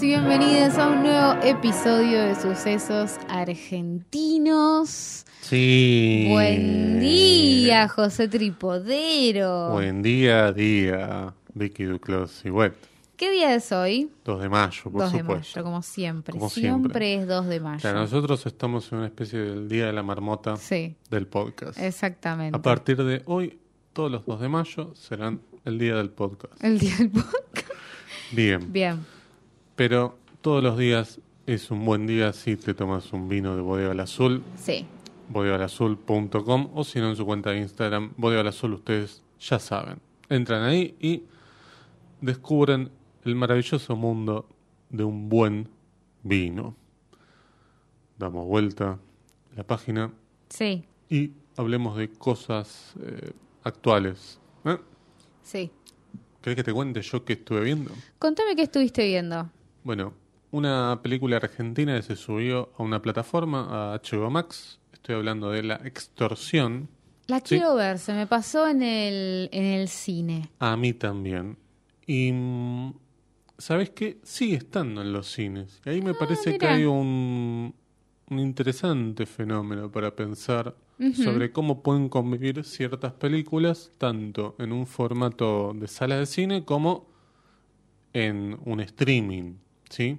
Y bienvenidos a un nuevo episodio de Sucesos Argentinos. Sí. Buen día, José Tripodero. Buen día, día, Vicky Duclos y Web. ¿Qué día es hoy? 2 de mayo, por 2 de supuesto. mayo, como siempre. Como siempre. siempre. es 2 de mayo. Claro, nosotros estamos en una especie del Día de la Marmota Sí, del podcast. exactamente. A partir de hoy, todos los 2 de mayo serán el Día del Podcast. El día del podcast. Bien. Bien. Pero todos los días es un buen día si te tomas un vino de Bodega al Azul, Sí. bodegalazul.com o si no en su cuenta de Instagram, Bodega al Azul, ustedes ya saben. Entran ahí y descubren el maravilloso mundo de un buen vino. Damos vuelta la página Sí. y hablemos de cosas eh, actuales. ¿Eh? Sí. ¿Querés que te cuente yo qué estuve viendo? Contame qué estuviste viendo. Bueno, una película argentina que se subió a una plataforma, a HBO Max. Estoy hablando de La Extorsión. La Sí. quiero ver, se me pasó en el, en el cine. A mí también. Y mm, ¿sabes qué? Sigue estando en los cines. Y ahí me parece que Ah, hay un, un interesante fenómeno para pensar sobre cómo pueden convivir ciertas películas, tanto en un formato de sala de cine como en un streaming, ¿sí?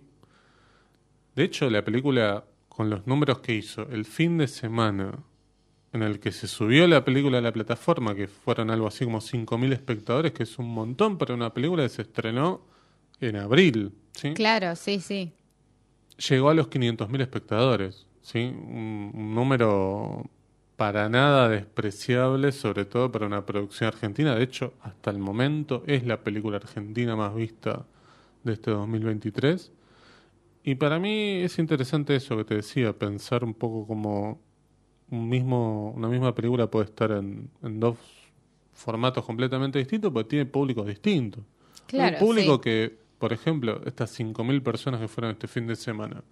De hecho, la película, con los números que hizo el fin de semana en el que se subió la película a la plataforma, que fueron algo así como 5.000 espectadores, que es un montón para una película que se estrenó en abril, ¿sí? Claro, sí, sí. Llegó a los 500.000 espectadores, ¿sí? Un, un número para nada despreciable, sobre todo para una producción argentina. De hecho, hasta el momento es la película argentina más vista de este 2023. Y para mí es interesante eso que te decía, pensar un poco como un mismo, una misma película puede estar en, en dos formatos completamente distintos, porque tiene públicos distintos. Claro, Un público sí. que, por ejemplo, estas 5.000 personas que fueron este fin de semana,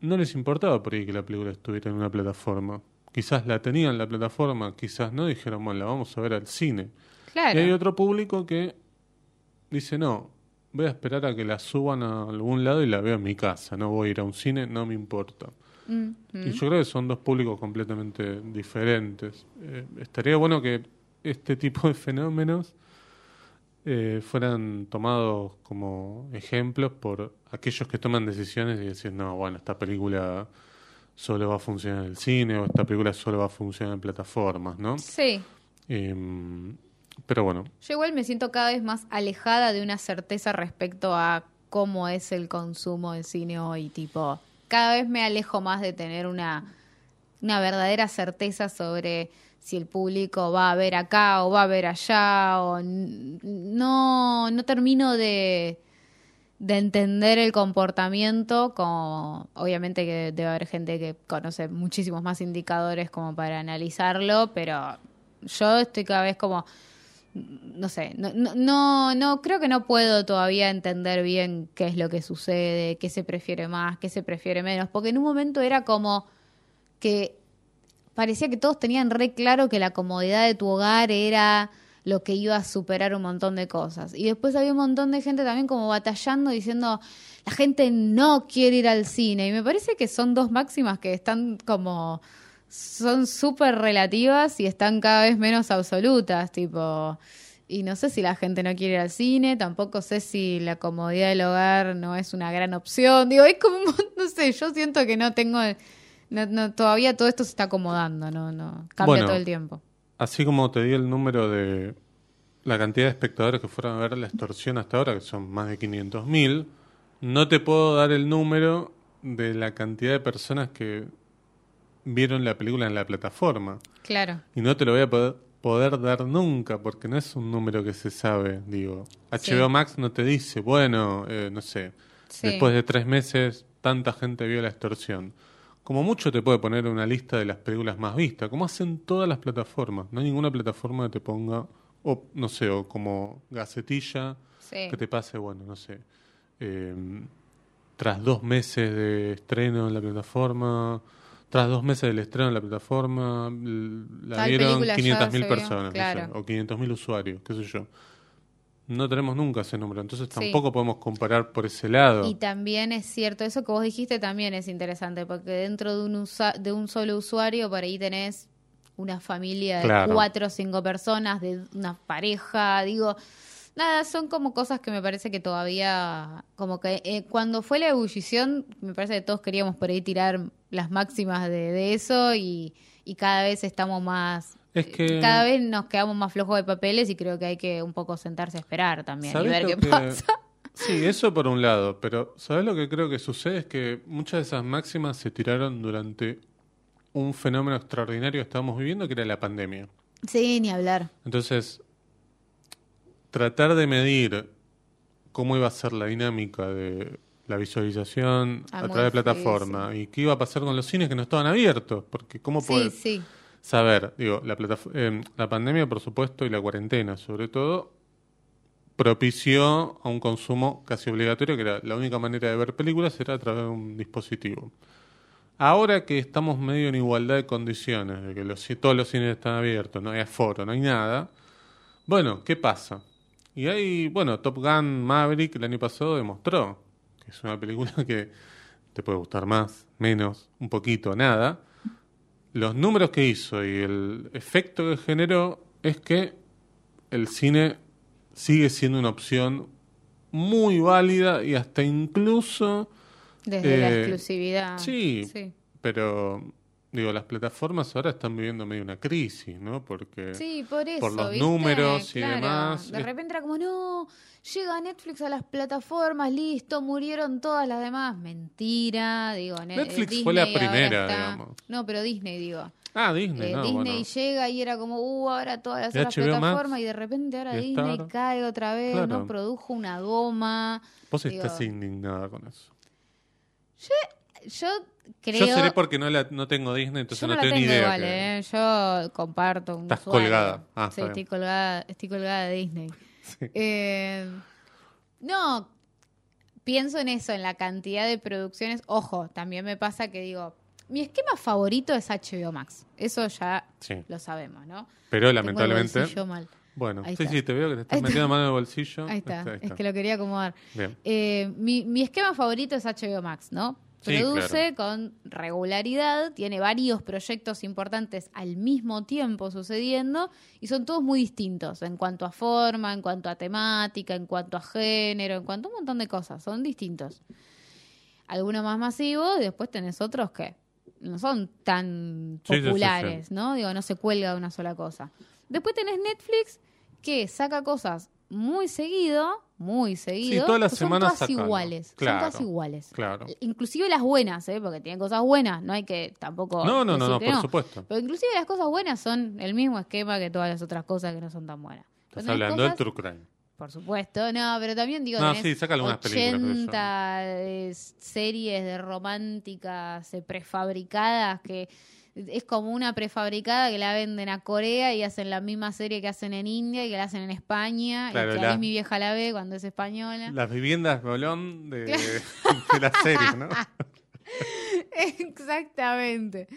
no les importaba por ahí que la película estuviera en una plataforma. Quizás la tenían la plataforma, quizás no, dijeron, bueno, la vamos a ver al cine. Claro. Y hay otro público que dice, no, voy a esperar a que la suban a algún lado y la veo en mi casa, no voy a ir a un cine, no me importa. Mm, Y yo creo que son dos públicos completamente diferentes. Eh, estaría bueno que este tipo de fenómenos eh, fueran tomados como ejemplos por aquellos que toman decisiones y decir, no, bueno, esta película solo va a funcionar en el cine o esta película solo va a funcionar en plataformas, ¿no? Sí. Em, pero bueno, Yo igual me siento cada vez más alejada de una certeza respecto a cómo es el consumo del cine hoy, tipo, cada vez me alejo más de tener una, una verdadera certeza sobre si el público va a ver acá o va a ver allá o no no termino de de entender el comportamiento como obviamente que debe haber gente que conoce muchísimos más indicadores como para analizarlo pero yo estoy cada vez como no sé, no, no, no, creo que no puedo todavía entender bien qué es lo que sucede, qué se prefiere más, qué se prefiere menos, porque en un momento era como que parecía que todos tenían re claro que la comodidad de tu hogar era lo que iba a superar un montón de cosas. Y después había un montón de gente también como batallando diciendo, la gente no quiere ir al cine. Y me parece que son dos máximas que están como son súper relativas y están cada vez menos absolutas, tipo, y no sé si la gente no quiere ir al cine, tampoco sé si la comodidad del hogar no es una gran opción, digo, es como, no sé, yo siento que no tengo, no, no, todavía todo esto se está acomodando, no, no, cambia Bueno. todo el tiempo. así como te di el número de la cantidad de espectadores que fueron a ver la extorsión hasta ahora, que son más de 500.000, no te puedo dar el número de la cantidad de personas que vieron la película en la plataforma. Claro, Y no te lo voy a poder, poder dar nunca, porque no es un número que se sabe, digo. Sí. HBO Max no te dice, bueno, eh, no sé, Sí. después de tres meses tanta gente vio la extorsión. Como mucho te puede poner una lista de las películas más vistas, como hacen todas las plataformas. No hay ninguna plataforma que te ponga, o no sé, o como gacetilla, sí, que te pase, bueno, no sé, eh, tras dos meses de estreno en la plataforma, tras dos meses del estreno en la plataforma, la Tal vieron película ya 500.000 se vio, personas, sé, claro. o 500.000 usuarios, qué sé yo. no tenemos nunca ese número, entonces Sí. tampoco podemos comparar por ese lado. Y también es cierto, eso que vos dijiste también es interesante, porque dentro de un, usa- de un solo usuario, por ahí tenés una familia de Claro. cuatro o cinco personas, de una pareja, digo, nada, son como cosas que me parece que todavía, como que eh, cuando fue la ebullición, me parece que todos queríamos por ahí tirar las máximas de, de eso y, y cada vez estamos más... Es que- Cada vez nos quedamos más flojos de papeles y creo que hay que un poco sentarse a esperar también y ¿Sabés ver qué que- pasa. Sí, eso por un lado, pero ¿sabes lo que creo que sucede? Es que muchas de esas máximas se tiraron durante un fenómeno extraordinario que estábamos viviendo, que era la pandemia. Sí, ni hablar. Entonces, tratar de medir cómo iba a ser la dinámica de la visualización Ah, a través de plataforma y qué iba a pasar con los cines que no estaban abiertos, porque cómo Sí, saber, digo, la, eh, la pandemia, por supuesto, y la cuarentena, sobre todo, propició a un consumo casi obligatorio, que era la única manera de ver películas era a través de un dispositivo. Ahora que estamos medio en igualdad de condiciones, de que los, todos los cines están abiertos, no hay aforo, no hay nada, bueno, ¿qué pasa? Y hay, bueno, Top Gun Maverick el año pasado demostró que es una película que te puede gustar más, menos, un poquito, nada. Los números que hizo y el efecto que generó es que el cine sigue siendo una opción muy válida y hasta incluso Desde la Eh, exclusividad. sí. Sí. Pero, digo, las plataformas ahora están viviendo medio una crisis, ¿no? Porque Sí, por eso. por los ¿viste? números y demás, De repente era como, no, llega Netflix a las plataformas, listo, murieron todas las demás. Mentira, digo. Ne- Netflix fue la Disney primera, digamos. No, pero Disney, digo. Ah, Disney, Eh, no, Disney bueno. llega y era como, uh, ahora todas las otras Max, plataformas y de repente ahora Disney Star. cae otra vez, Claro. ¿no? Produjo una goma. Vos digo- estás indignada con eso. Yo creo... Yo seré porque no, la, no tengo Disney, entonces Yo no, tengo tengo ni idea. igual, que- ¿eh? Yo comparto un Estás usuario. colgada. Ah, sí, estoy colgada, estoy colgada de Disney. Sí. Eh, no, pienso en eso, en la cantidad de producciones. Ojo, también me pasa que digo, mi esquema favorito es HBO Max. Eso ya Sí. lo sabemos, ¿no? Pero lamentablemente. mal. Bueno, Ahí sí, está. sí, te veo que te estás Ahí está. metiendo mano en el bolsillo. Ahí está, Ahí es que lo quería acomodar. Bien. Eh, mi, mi esquema favorito es HBO Max, ¿no? Sí, Produce con regularidad, tiene varios proyectos importantes al mismo tiempo sucediendo y son todos muy distintos en cuanto a forma, en cuanto a temática, en cuanto a género, en cuanto a un montón de cosas, son distintos. Algunos más masivos y después tenés otros que no son tan Sí, sí, sí, sí. populares, ¿no? Digo, no se cuelga de una sola cosa. Después tenés Netflix que saca cosas muy seguido, muy seguido. todas las son semanas todas sacando. iguales, Claro, son todas iguales. Claro. Inclusive las buenas, ¿eh? porque tienen cosas buenas, no hay que tampoco... No, no, no, no, por supuesto. Pero inclusive las cosas buenas son el mismo esquema que todas las otras cosas que no son tan buenas. Estás hablando del cosas- True Crime. Por supuesto, no, pero también digo, No, tenés sí, saca algunas películas, qué sé yo. 80 eh, series de románticas eh, prefabricadas que es como una prefabricada que la venden a Corea y hacen la misma serie que hacen en India y que la hacen en España Claro, y que la- mi vieja la ve cuando es española. Las viviendas Rolón de, de la serie, ¿no? Exactamente.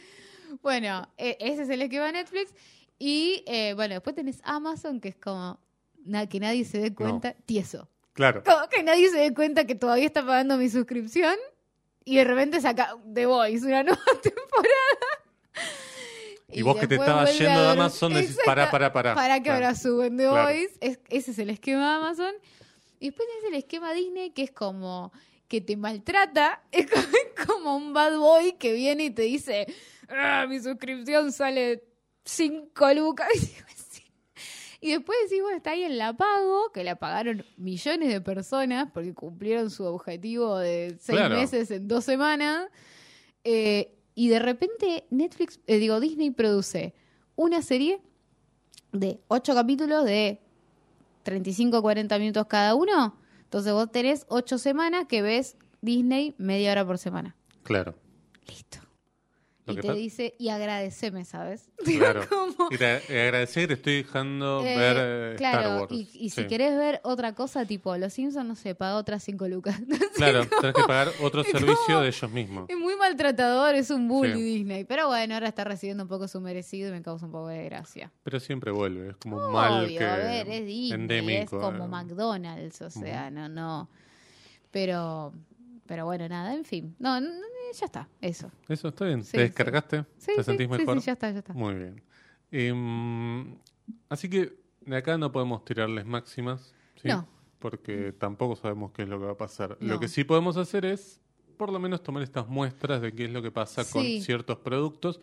Bueno, e- ese es el esquema de Netflix. Y eh, bueno, después tenés Amazon, que es como na- que nadie se dé cuenta, tieso. Claro. Como que nadie se dé cuenta que todavía está pagando mi suscripción y de repente saca The Voice, una nueva temporada. Y vos que te estabas yendo de. Amazon decís, pará, pará, pará. Para que ahora suben Claro. Voice. Es- ese es el esquema de Amazon. Y después tenés el esquema Disney, que es como que te maltrata. Es como, es como un bad boy que viene y te dice, "Ah, mi suscripción sale 5 lucas. Y después decís, bueno, está ahí en la pago, que la pagaron millones de personas porque cumplieron su objetivo de seis Claro. meses en dos semanas. Eh, y de repente Netflix, eh, digo, Disney produce una serie de ocho capítulos de 35 40 minutos cada uno. Entonces vos tenés ocho semanas que ves Disney media hora por semana. Claro. Listo. Y te dice, y agradeceme, ¿sabes? Claro. Como- Y te que te estoy dejando Eh, ver eh, claro, Star Wars. y, y si Sí. querés ver otra cosa, tipo, Los Simpsons, no sé, paga otras cinco lucas. Claro, tenés que pagar otro Es servicio como- de ellos mismos. Es muy maltratador, es un bully Sí. Disney. Pero bueno, ahora está recibiendo un poco su merecido y me causa un poco de gracia. Pero siempre vuelve, es como un mal que a ver, es Disney, es endémico. como eh. McDonald's, o sea, no, no. Pero, pero bueno, nada, en fin. No, ya está, eso. Eso está bien. Sí, ¿Te sí. descargaste? Sí, ¿Te sí, sentís sí, mejor? sí, ya está, ya está. Muy bien. Em, así que de acá no podemos tirarles máximas, ¿sí? No. Porque tampoco sabemos qué es lo que va a pasar. No. Lo que sí podemos hacer es, por lo menos, tomar estas muestras de qué es lo que pasa con Sí. ciertos productos.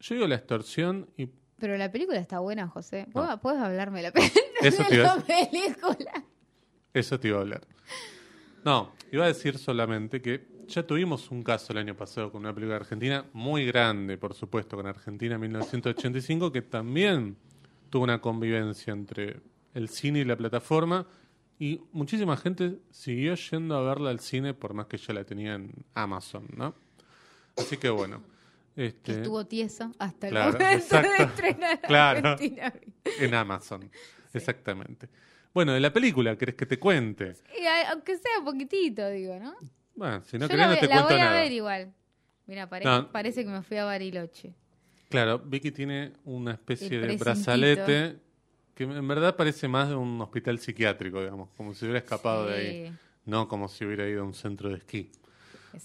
Yo digo la extorsión y Pero la película está buena, José. ¿Puedes, No. puedes hablarme de la, pe- Eso de te la película? eso te iba a hablar. No, iba a decir solamente que ya tuvimos un caso el año pasado con una película argentina muy grande, por supuesto, con Argentina 1985, que también tuvo una convivencia entre el cine y la plataforma y muchísima gente siguió yendo a verla al cine por más que ya la tenía en Amazon, ¿no? Así que bueno. Que Este, estuvo tieso hasta el momento de estrenar Claro. Argentina. en Amazon, exactamente. Bueno, de la película, ¿querés que te cuente? Aunque sea poquitito, digo, ¿no? Bueno, si no Yo querés la, no te la cuento voy a nada. ver igual. Mira, pare- No. parece que me fui a Bariloche. Claro, Vicky tiene una especie El de brazalete que en verdad parece más de un hospital psiquiátrico, digamos, como si hubiera escapado de ahí, no como si hubiera ido a un centro de esquí.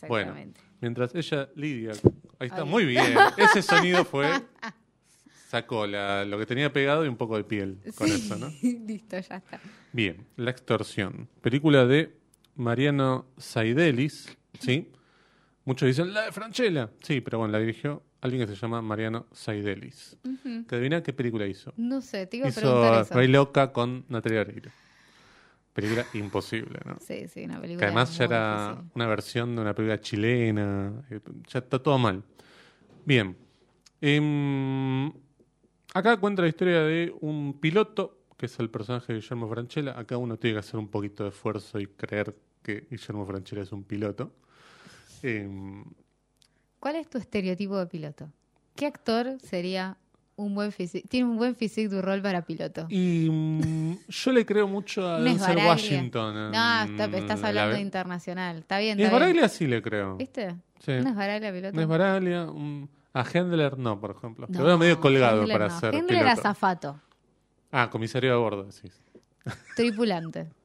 Bueno, Exactamente. mientras ella, Lidia, ahí está, muy bien, ese sonido fue, sacó la, lo que tenía pegado y un poco de piel con Sí, eso, ¿no? Listo, ya está. Bien, La extorsión, película de Mariano Saidelis, ¿sí? Muchos dicen, la de Franchella. Sí, pero bueno, la dirigió alguien que se llama Mariano Saidelis. ¿Que adivina qué película hizo? No sé, te iba a preguntar Hizo eso. Rey Loca con Natalia Oreiro. Película imposible, ¿no? Sí, sí, una Que película. además ya era difícil. una versión de una película chilena. eh, Ya está todo mal. Bien. Em, acá cuenta la historia de un piloto, que es el personaje de Guillermo Franchella. Acá uno tiene que hacer un poquito de esfuerzo y creer que Guillermo Franchella es un piloto. Em, ¿Cuál es tu estereotipo de piloto? ¿Qué actor sería un buen físico? Tiene un buen físico de rol para piloto. y mm, yo le creo mucho a Denzel. Washington. en No, está- estás la- hablando de internacional. Está bien, está. Baraglia sí le creo. ¿Viste? Sí. ¿No es Baraglia piloto? No es Baraglia. un- a Hendler no, por ejemplo. No, Lo veo medio colgado Hendler para no. ser Hendler era piloto. zafato, Ah, comisario de bordo, decís. tripulante.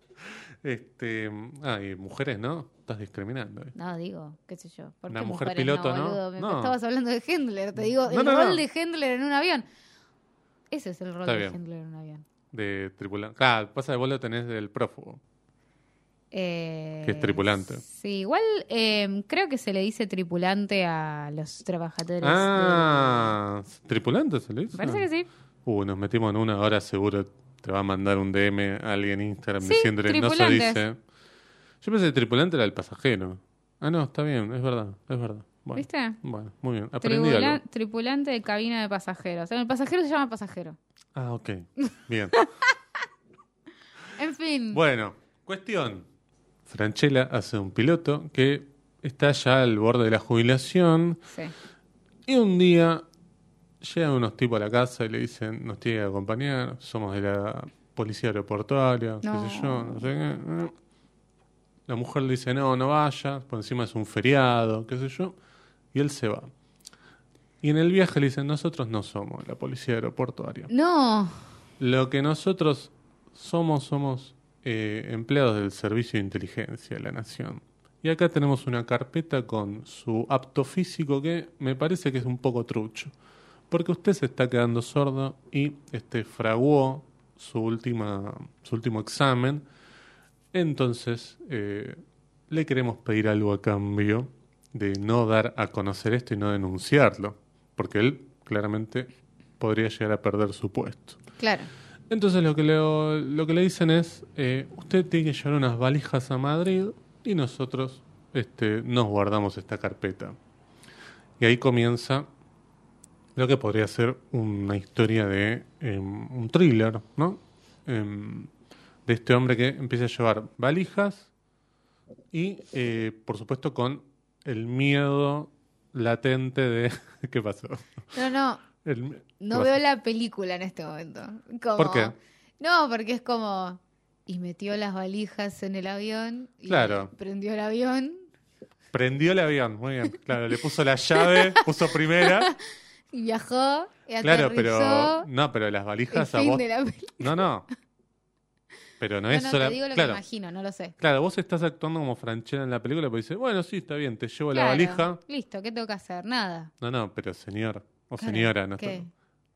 Este, ah, y mujeres, ¿no? Estás discriminando. ahí. No, digo, qué sé yo. ¿Por Una qué mujer mujeres piloto, ¿no? boludo? Me No. estabas hablando de Hendler. Te digo, No, el no, rol de Hendler en un avión. Ese es el rol Está de bien. Hendler en un avión. De tripulante. Ah, pasa que vos lo tenés del prófugo. Eh, Que es tripulante. Sí, igual eh, creo que se le dice tripulante a los trabajadores. Ah, ¿tripulante se le dice? Parece que sí. Uh, nos metimos en una hora, seguro te va a mandar un DM a alguien en Instagram Sí, diciéndole, no se dice. Yo pensé que tripulante era el pasajero. Ah, no, está bien, es verdad, es verdad. Bueno, ¿Viste? Bueno, muy bien, aprendí Tribula- algo. tripulante de cabina de pasajeros. El pasajero se llama pasajero. Ah, ok, bien. En fin. Bueno, cuestión. Franchella hace un piloto que está ya al borde de la jubilación Sí. y un día llegan unos tipos a la casa y le dicen, nos tiene que acompañar, somos de la policía aeroportuaria, qué sé yo, no sé qué. La mujer le dice, no, no vaya, por encima es un feriado, qué sé yo, y él se va. Y en el viaje le dicen, nosotros no somos la policía aeroportuaria. No. Lo que nosotros somos, somos eh, empleados del Servicio de Inteligencia de la Nación. Y acá tenemos una carpeta con su apto físico que me parece que es un poco trucho. Porque usted se está quedando sordo y este, fraguó su, última, su último examen. Entonces, eh, le queremos pedir algo a cambio de no dar a conocer esto y no denunciarlo. Porque él claramente podría llegar a perder su puesto. Claro. Entonces lo que, le, lo que le dicen es, eh, usted tiene que llevar unas valijas a Madrid y nosotros este, nos guardamos esta carpeta. Y ahí comienza lo que podría ser una historia de em, un thriller, ¿no? Em, de este hombre que empieza a llevar valijas y, eh, por supuesto, con el miedo latente de... ¿Qué pasó? No, no, El- ¿qué no veo la película en este momento. Como- ¿Por qué? No, porque es como... Y metió las valijas en el avión. Y Claro. Prendió el avión. Prendió el avión, muy bien. Claro, le puso la llave, puso primera. Y viajó. Y Claro, pero... No, pero las el valijas a fin vos... de la. No, no. Pero no, No, es no, sola- te digo lo claro, que imagino, no lo sé. claro, vos estás actuando como Franchella en la película, pero dice, bueno, sí, está bien, te llevo la valija. Listo, ¿qué tengo que hacer? Nada. No, no, pero señor señora, no, ¿qué? está-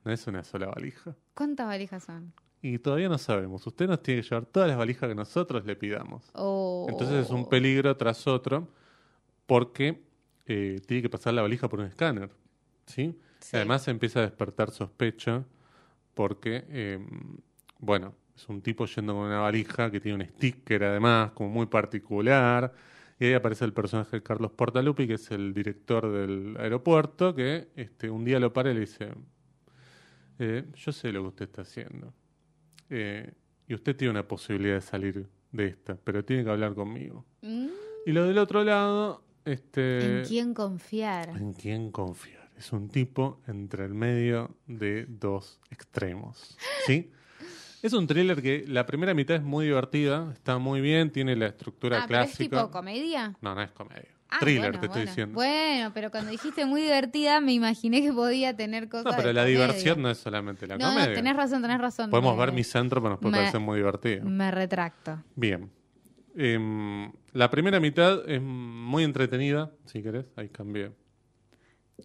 no es una sola valija. ¿Cuántas valijas son? Y todavía no sabemos. Usted nos tiene que llevar todas las valijas que nosotros le pidamos. Oh. Entonces es un peligro tras otro porque eh, tiene que pasar la valija por un escáner. ¿sí? Sí. Además empieza a despertar sospecha porque, eh, bueno, es un tipo yendo con una valija que tiene un sticker además, como muy particular. Y ahí aparece el personaje de Carlos Portalupi, que es el director del aeropuerto, que este, un día lo para y le dice, eh, yo sé lo que usted está haciendo. Eh, y usted tiene una posibilidad de salir de esta, pero tiene que hablar conmigo. Mm, Y lo del otro lado, este... ¿En quién confiar? ¿En quién confiar? Es un tipo entre el medio de dos extremos. ¿Sí? Es un thriller que la primera mitad es muy divertida, está muy bien, tiene la estructura Ah, pero es clásica. tipo comedia. No, no es comedia. Ah, thriller, bueno, te estoy bueno. diciendo. Bueno, pero cuando dijiste muy divertida, me imaginé que podía tener cosas. no, pero de la comedia. diversión no es solamente la No, no, comedia. tenés razón, tenés razón. Podemos Me- ver mi centro, pero nos puede me- parecer muy divertido. Me retracto. Bien. Em, la primera mitad es muy entretenida, si querés. Ahí cambié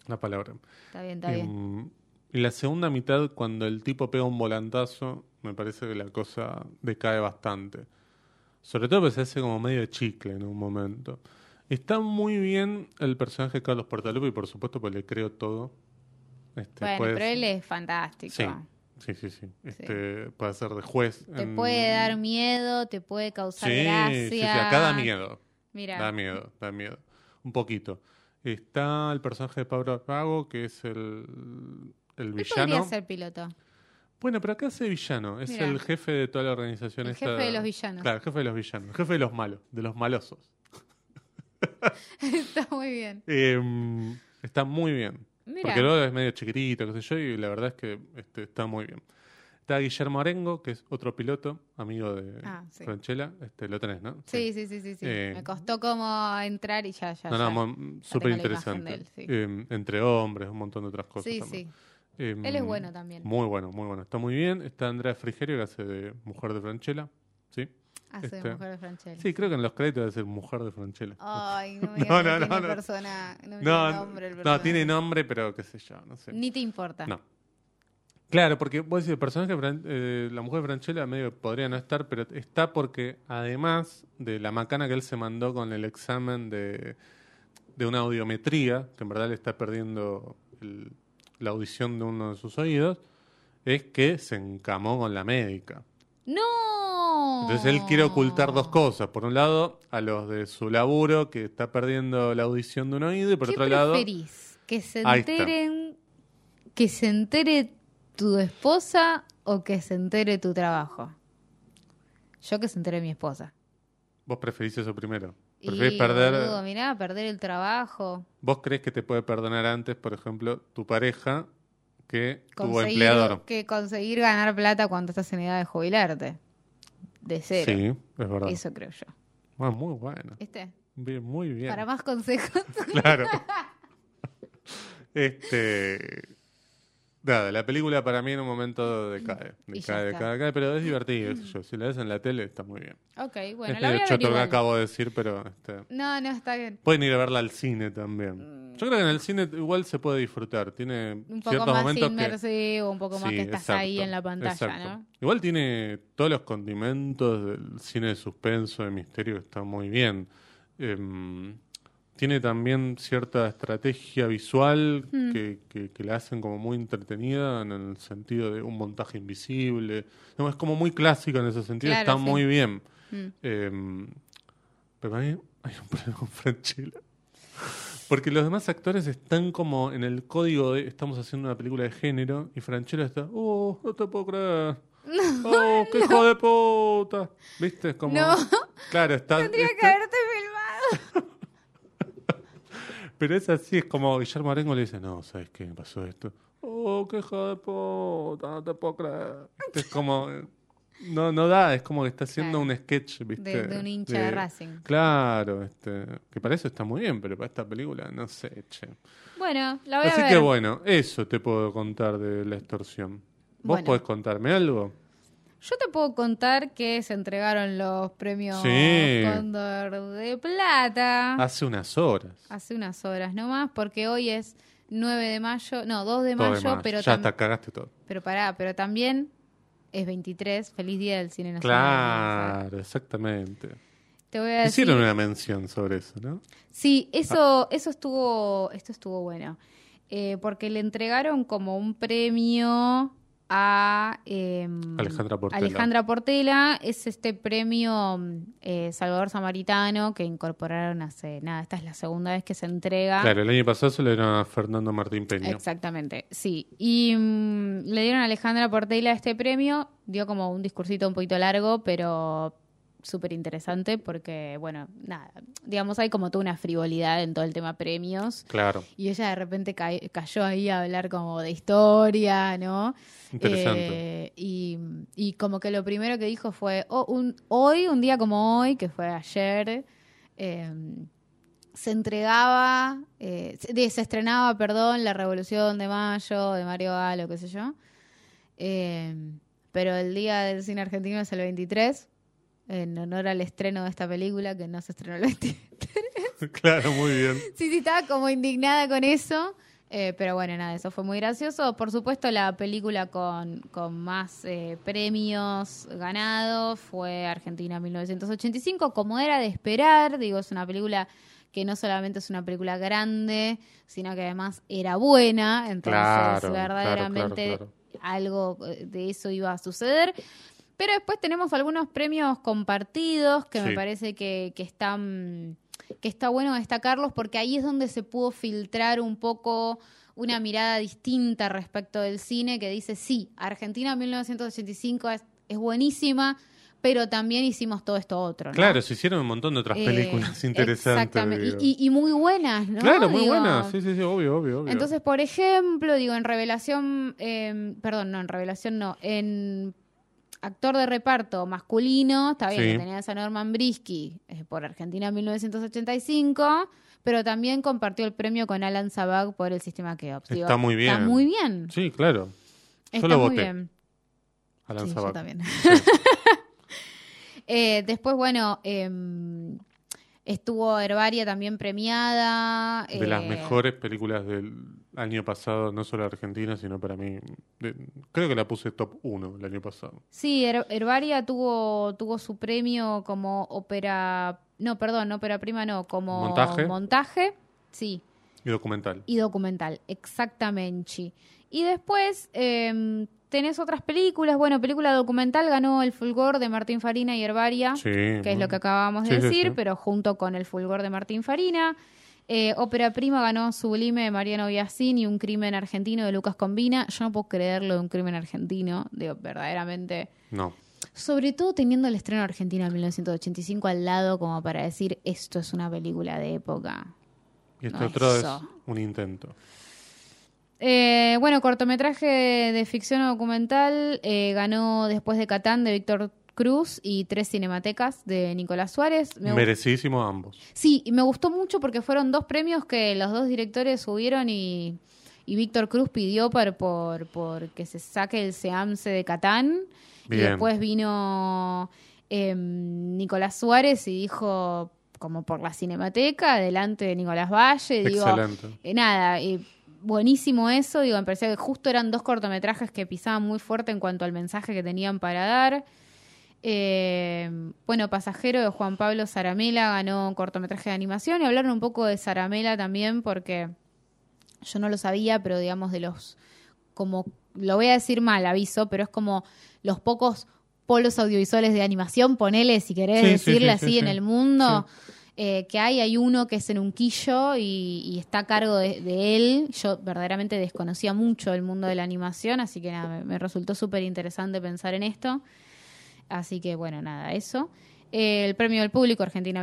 la palabra. Está bien, está bien. Y la segunda mitad, cuando el tipo pega un volantazo, me parece que la cosa decae bastante. Sobre todo porque se hace como medio de chicle en un momento. Está muy bien el personaje de Carlos Portalupi, por supuesto, porque le creo todo. Este, Bueno, puede- pero él es fantástico. Sí, sí, sí, sí. Este, Puede ser de juez. Te en- puede dar miedo, te puede causar Sí, gracia. sí, sí, acá da miedo. Mira, Da miedo, da miedo. Un poquito. Está el personaje de Pablo Pago, que es el, el él villano. podría ser piloto. Bueno, pero acá hace villano. Es el jefe de toda la organización. El esta- jefe de los villanos. Claro, el jefe de los villanos. El jefe de los malos, de los malosos. Está muy bien. Eh, está muy bien. Mira. Porque luego es medio chiquitito, qué sé yo, y la verdad es que este, está muy bien. Está Guillermo Arengo, que es otro piloto, amigo de Ah, sí. Franchella. Este, lo tenés, ¿no? Sí, sí, sí, sí. sí. Eh, Me costó como entrar y ya, ya. No, no, súper interesante. él, sí. Eh, entre hombres, un montón de otras cosas Sí, también. sí. Eh, Él es bueno también. Muy bueno, muy bueno. Está muy bien. Está Andrea Frigerio, que hace de mujer de Franchella. ¿Sí? Hace de Este, mujer de Franchella. Sí, creo que en los créditos debe ser mujer de Franchella. Ay, no me No, no, no, tiene no. persona. No, me no, digas nombre el no, tiene nombre, pero qué sé yo, no sé. Ni te importa. No. Claro, porque vos decís, el personaje, eh, la mujer de Franchella medio podría no estar, pero está porque además de la macana que él se mandó con el examen de, de una audiometría, que en verdad le está perdiendo el- la audición de uno de sus oídos, es que se encamó con la médica. ¡No! Entonces él quiere ocultar dos cosas. Por un lado, a los de su laburo, que está perdiendo la audición de un oído, y por ¿Qué otro lado... preferís? ¿Que se enteren. que se entere tu esposa o que se entere tu trabajo? Yo que se entere mi esposa. Vos preferís eso primero. Y, Preferís perder... boludo, mirá, perder el trabajo. ¿Vos crees que te puede perdonar antes, por ejemplo, tu pareja que tu Conseguir- empleador? Que conseguir ganar plata cuando estás en edad de jubilarte. De cero. Sí, es verdad. Eso creo yo. Ah, muy bueno. Bien, muy bien. Para más consejos. Claro. este. Nada, la película para mí en un momento decae. Decae, decae, decae, pero es divertido, yo. Si la ves en la tele, está muy bien. ok, bueno, la voy a ver acabo de decir, pero este, No, no, está bien. pueden ir a verla al cine también. Mm. Yo creo que en el cine igual se puede disfrutar. Tiene Un poco más que inmersivo, un poco más Sí, que estás exacto, ahí en la pantalla. ¿no? Igual tiene todos los condimentos del cine de suspenso, de misterio, que está muy bien. Em, tiene también cierta estrategia visual Hmm. que, que- que la hacen como muy entretenida en el sentido de un montaje invisible. No, es como muy clásica en ese sentido, Claro, está sí. muy bien. Mm. Em, pero para mí hay un problema con Franchella. Porque los demás actores están como en el código de estamos haciendo una película de género y Franchella está, oh, no te puedo creer. oh, qué hijo de puta. ¿Viste? Es como. No. Claro, está. Tendría está- que haberte filmado. Pero es así, es como Guillermo Arengo le dice, no, ¿sabes qué? Me pasó esto. Oh, qué de puta, no te puedo creer. Es como... No, no da, es como que está haciendo Claro. un sketch, ¿viste? De- de un hincha de Racing. Claro, este, que para eso está muy bien, pero para esta película, no sé, che. Bueno, la voy a Así que bueno, eso te puedo contar de la extorsión. ¿Vos Bueno. podés contarme algo? Yo te puedo contar que se entregaron los premios Sí. Cóndor de Plata Hace unas horas. hace unas horas nomás, porque hoy es 9 de mayo, no, 2 de mayo, de mayo. pero ya está, cagaste todo. pero pará, pero también es 23, feliz día del cine nacional. Claro, exactamente. Te voy a decir. Hicieron una mención sobre eso, ¿no? Sí, eso, eso estuvo, esto estuvo bueno. Eh, porque le entregaron como un premio a em, Alejandra Portela. Alejandra Portela. Es este premio eh, Salvador Samaritano que incorporaron hace nada. Esta es la segunda vez que se entrega. Claro, el año pasado se le dieron a Fernando Martín Peña. Exactamente, sí. Y mm, le dieron a Alejandra Portela este premio. Dio como un discursito un poquito largo, pero súper interesante porque, bueno, nada, digamos, hay como toda una frivolidad en todo el tema premios. Claro, Y ella de repente ca- cayó ahí a hablar como de historia, ¿no? interesante. Eh, y, y como que lo primero que dijo fue, "Oh, un, hoy, un día como hoy, que fue ayer, eh, se entregaba, eh, se, estrenaba, perdón, la Revolución de Mayo, de Mario Galo, qué sé yo. Eh, pero el día del cine argentino es el 23, en honor al estreno de esta película, que no se estrenó el 23. claro, muy bien. Sí, sí, estaba como indignada con eso. eh, pero bueno, nada, eso fue muy gracioso. Por supuesto, la película con, con más eh, premios ganados fue Argentina 1985, como era de esperar. Digo, es una película que no solamente es una película grande, sino que además era buena. Entonces, Claro, verdaderamente claro, algo eh, de eso iba a suceder. Pero después tenemos algunos premios compartidos que me parece que, que están que está bueno destacarlos porque ahí es donde se pudo filtrar un poco una mirada distinta respecto del cine que dice, sí, Argentina 1985 es, es buenísima, pero también hicimos todo esto otro. ¿no? Claro, se hicieron un montón de otras Eh, películas interesantes. Exactamente, y, y- y muy buenas, ¿no? claro, muy Digo, buenas. Sí, sí, sí, obvio, obvio, obvio. entonces, por ejemplo, digo, en revelación, eh, perdón, no, en revelación no, en actor de reparto masculino, está bien Sí. que tenías a Norman Brisky eh, por Argentina 1985, pero también compartió el premio con Alan Zabag por el sistema Keops. Digo, Está muy bien. Está muy bien. Sí, claro. Está lo muy voté. bien. Alan Sí, yo también. Sí. Eh, después, bueno, em, estuvo Herbaria también premiada. De las eh, mejores películas del año pasado, no solo Argentina, sino para mí. de- creo que la puse top 1 el año pasado. Sí, Her- Herbaria tuvo, tuvo su premio como ópera, no, perdón, ópera prima no, como Montaje. montaje, sí, Y documental. y documental, exactamente. Y después em, tenés otras películas, bueno, película documental ganó El Fulgor de Martín Farina y Herbaria, Sí. que es lo que acabamos de Sí, decir, sí. pero junto con El Fulgor de Martín Farina. Eh, ópera prima ganó Sublime de Mariano Biasín y Un crimen argentino de Lucas Combina. Yo no puedo creerlo de un crimen argentino, digo, verdaderamente. No. Sobre todo teniendo el estreno argentino en 1985 al lado como para decir esto es una película de época. Y este No, otro es un intento. Eh, bueno, cortometraje de ficción o documental eh, ganó Después de Catán de Víctor Cruz y Tres Cinematecas de Nicolás Suárez. Me Merecidísimos ambos. sí, y me gustó mucho porque fueron dos premios que los dos directores subieron y, y Víctor Cruz pidió por, por, por que se saque el SEAMSE de Catán. Y Bien. después vino em, Nicolás Suárez y dijo, como por la Cinemateca, delante de Nicolás Valle. Digo, Excelente. eh, nada, eh, buenísimo eso. Digo, me parecía que justo eran dos cortometrajes que pisaban muy fuerte en cuanto al mensaje que tenían para dar. Eh, bueno, Pasajero de Juan Pablo Zaramela ganó un cortometraje de animación y hablaron un poco de Zaramela también porque yo no lo sabía, pero digamos de los, como, lo voy a decir mal, aviso, pero es como los pocos polos audiovisuales de animación, ponele si querés Sí, decirle sí, así sí, en el mundo. eh, que hay, hay uno que es en Unquillo y, y está a cargo de, de él. Yo verdaderamente desconocía mucho el mundo de la animación, así que nada, me, me resultó súper interesante pensar en esto. Así que bueno, nada, eso. El premio del público Argentina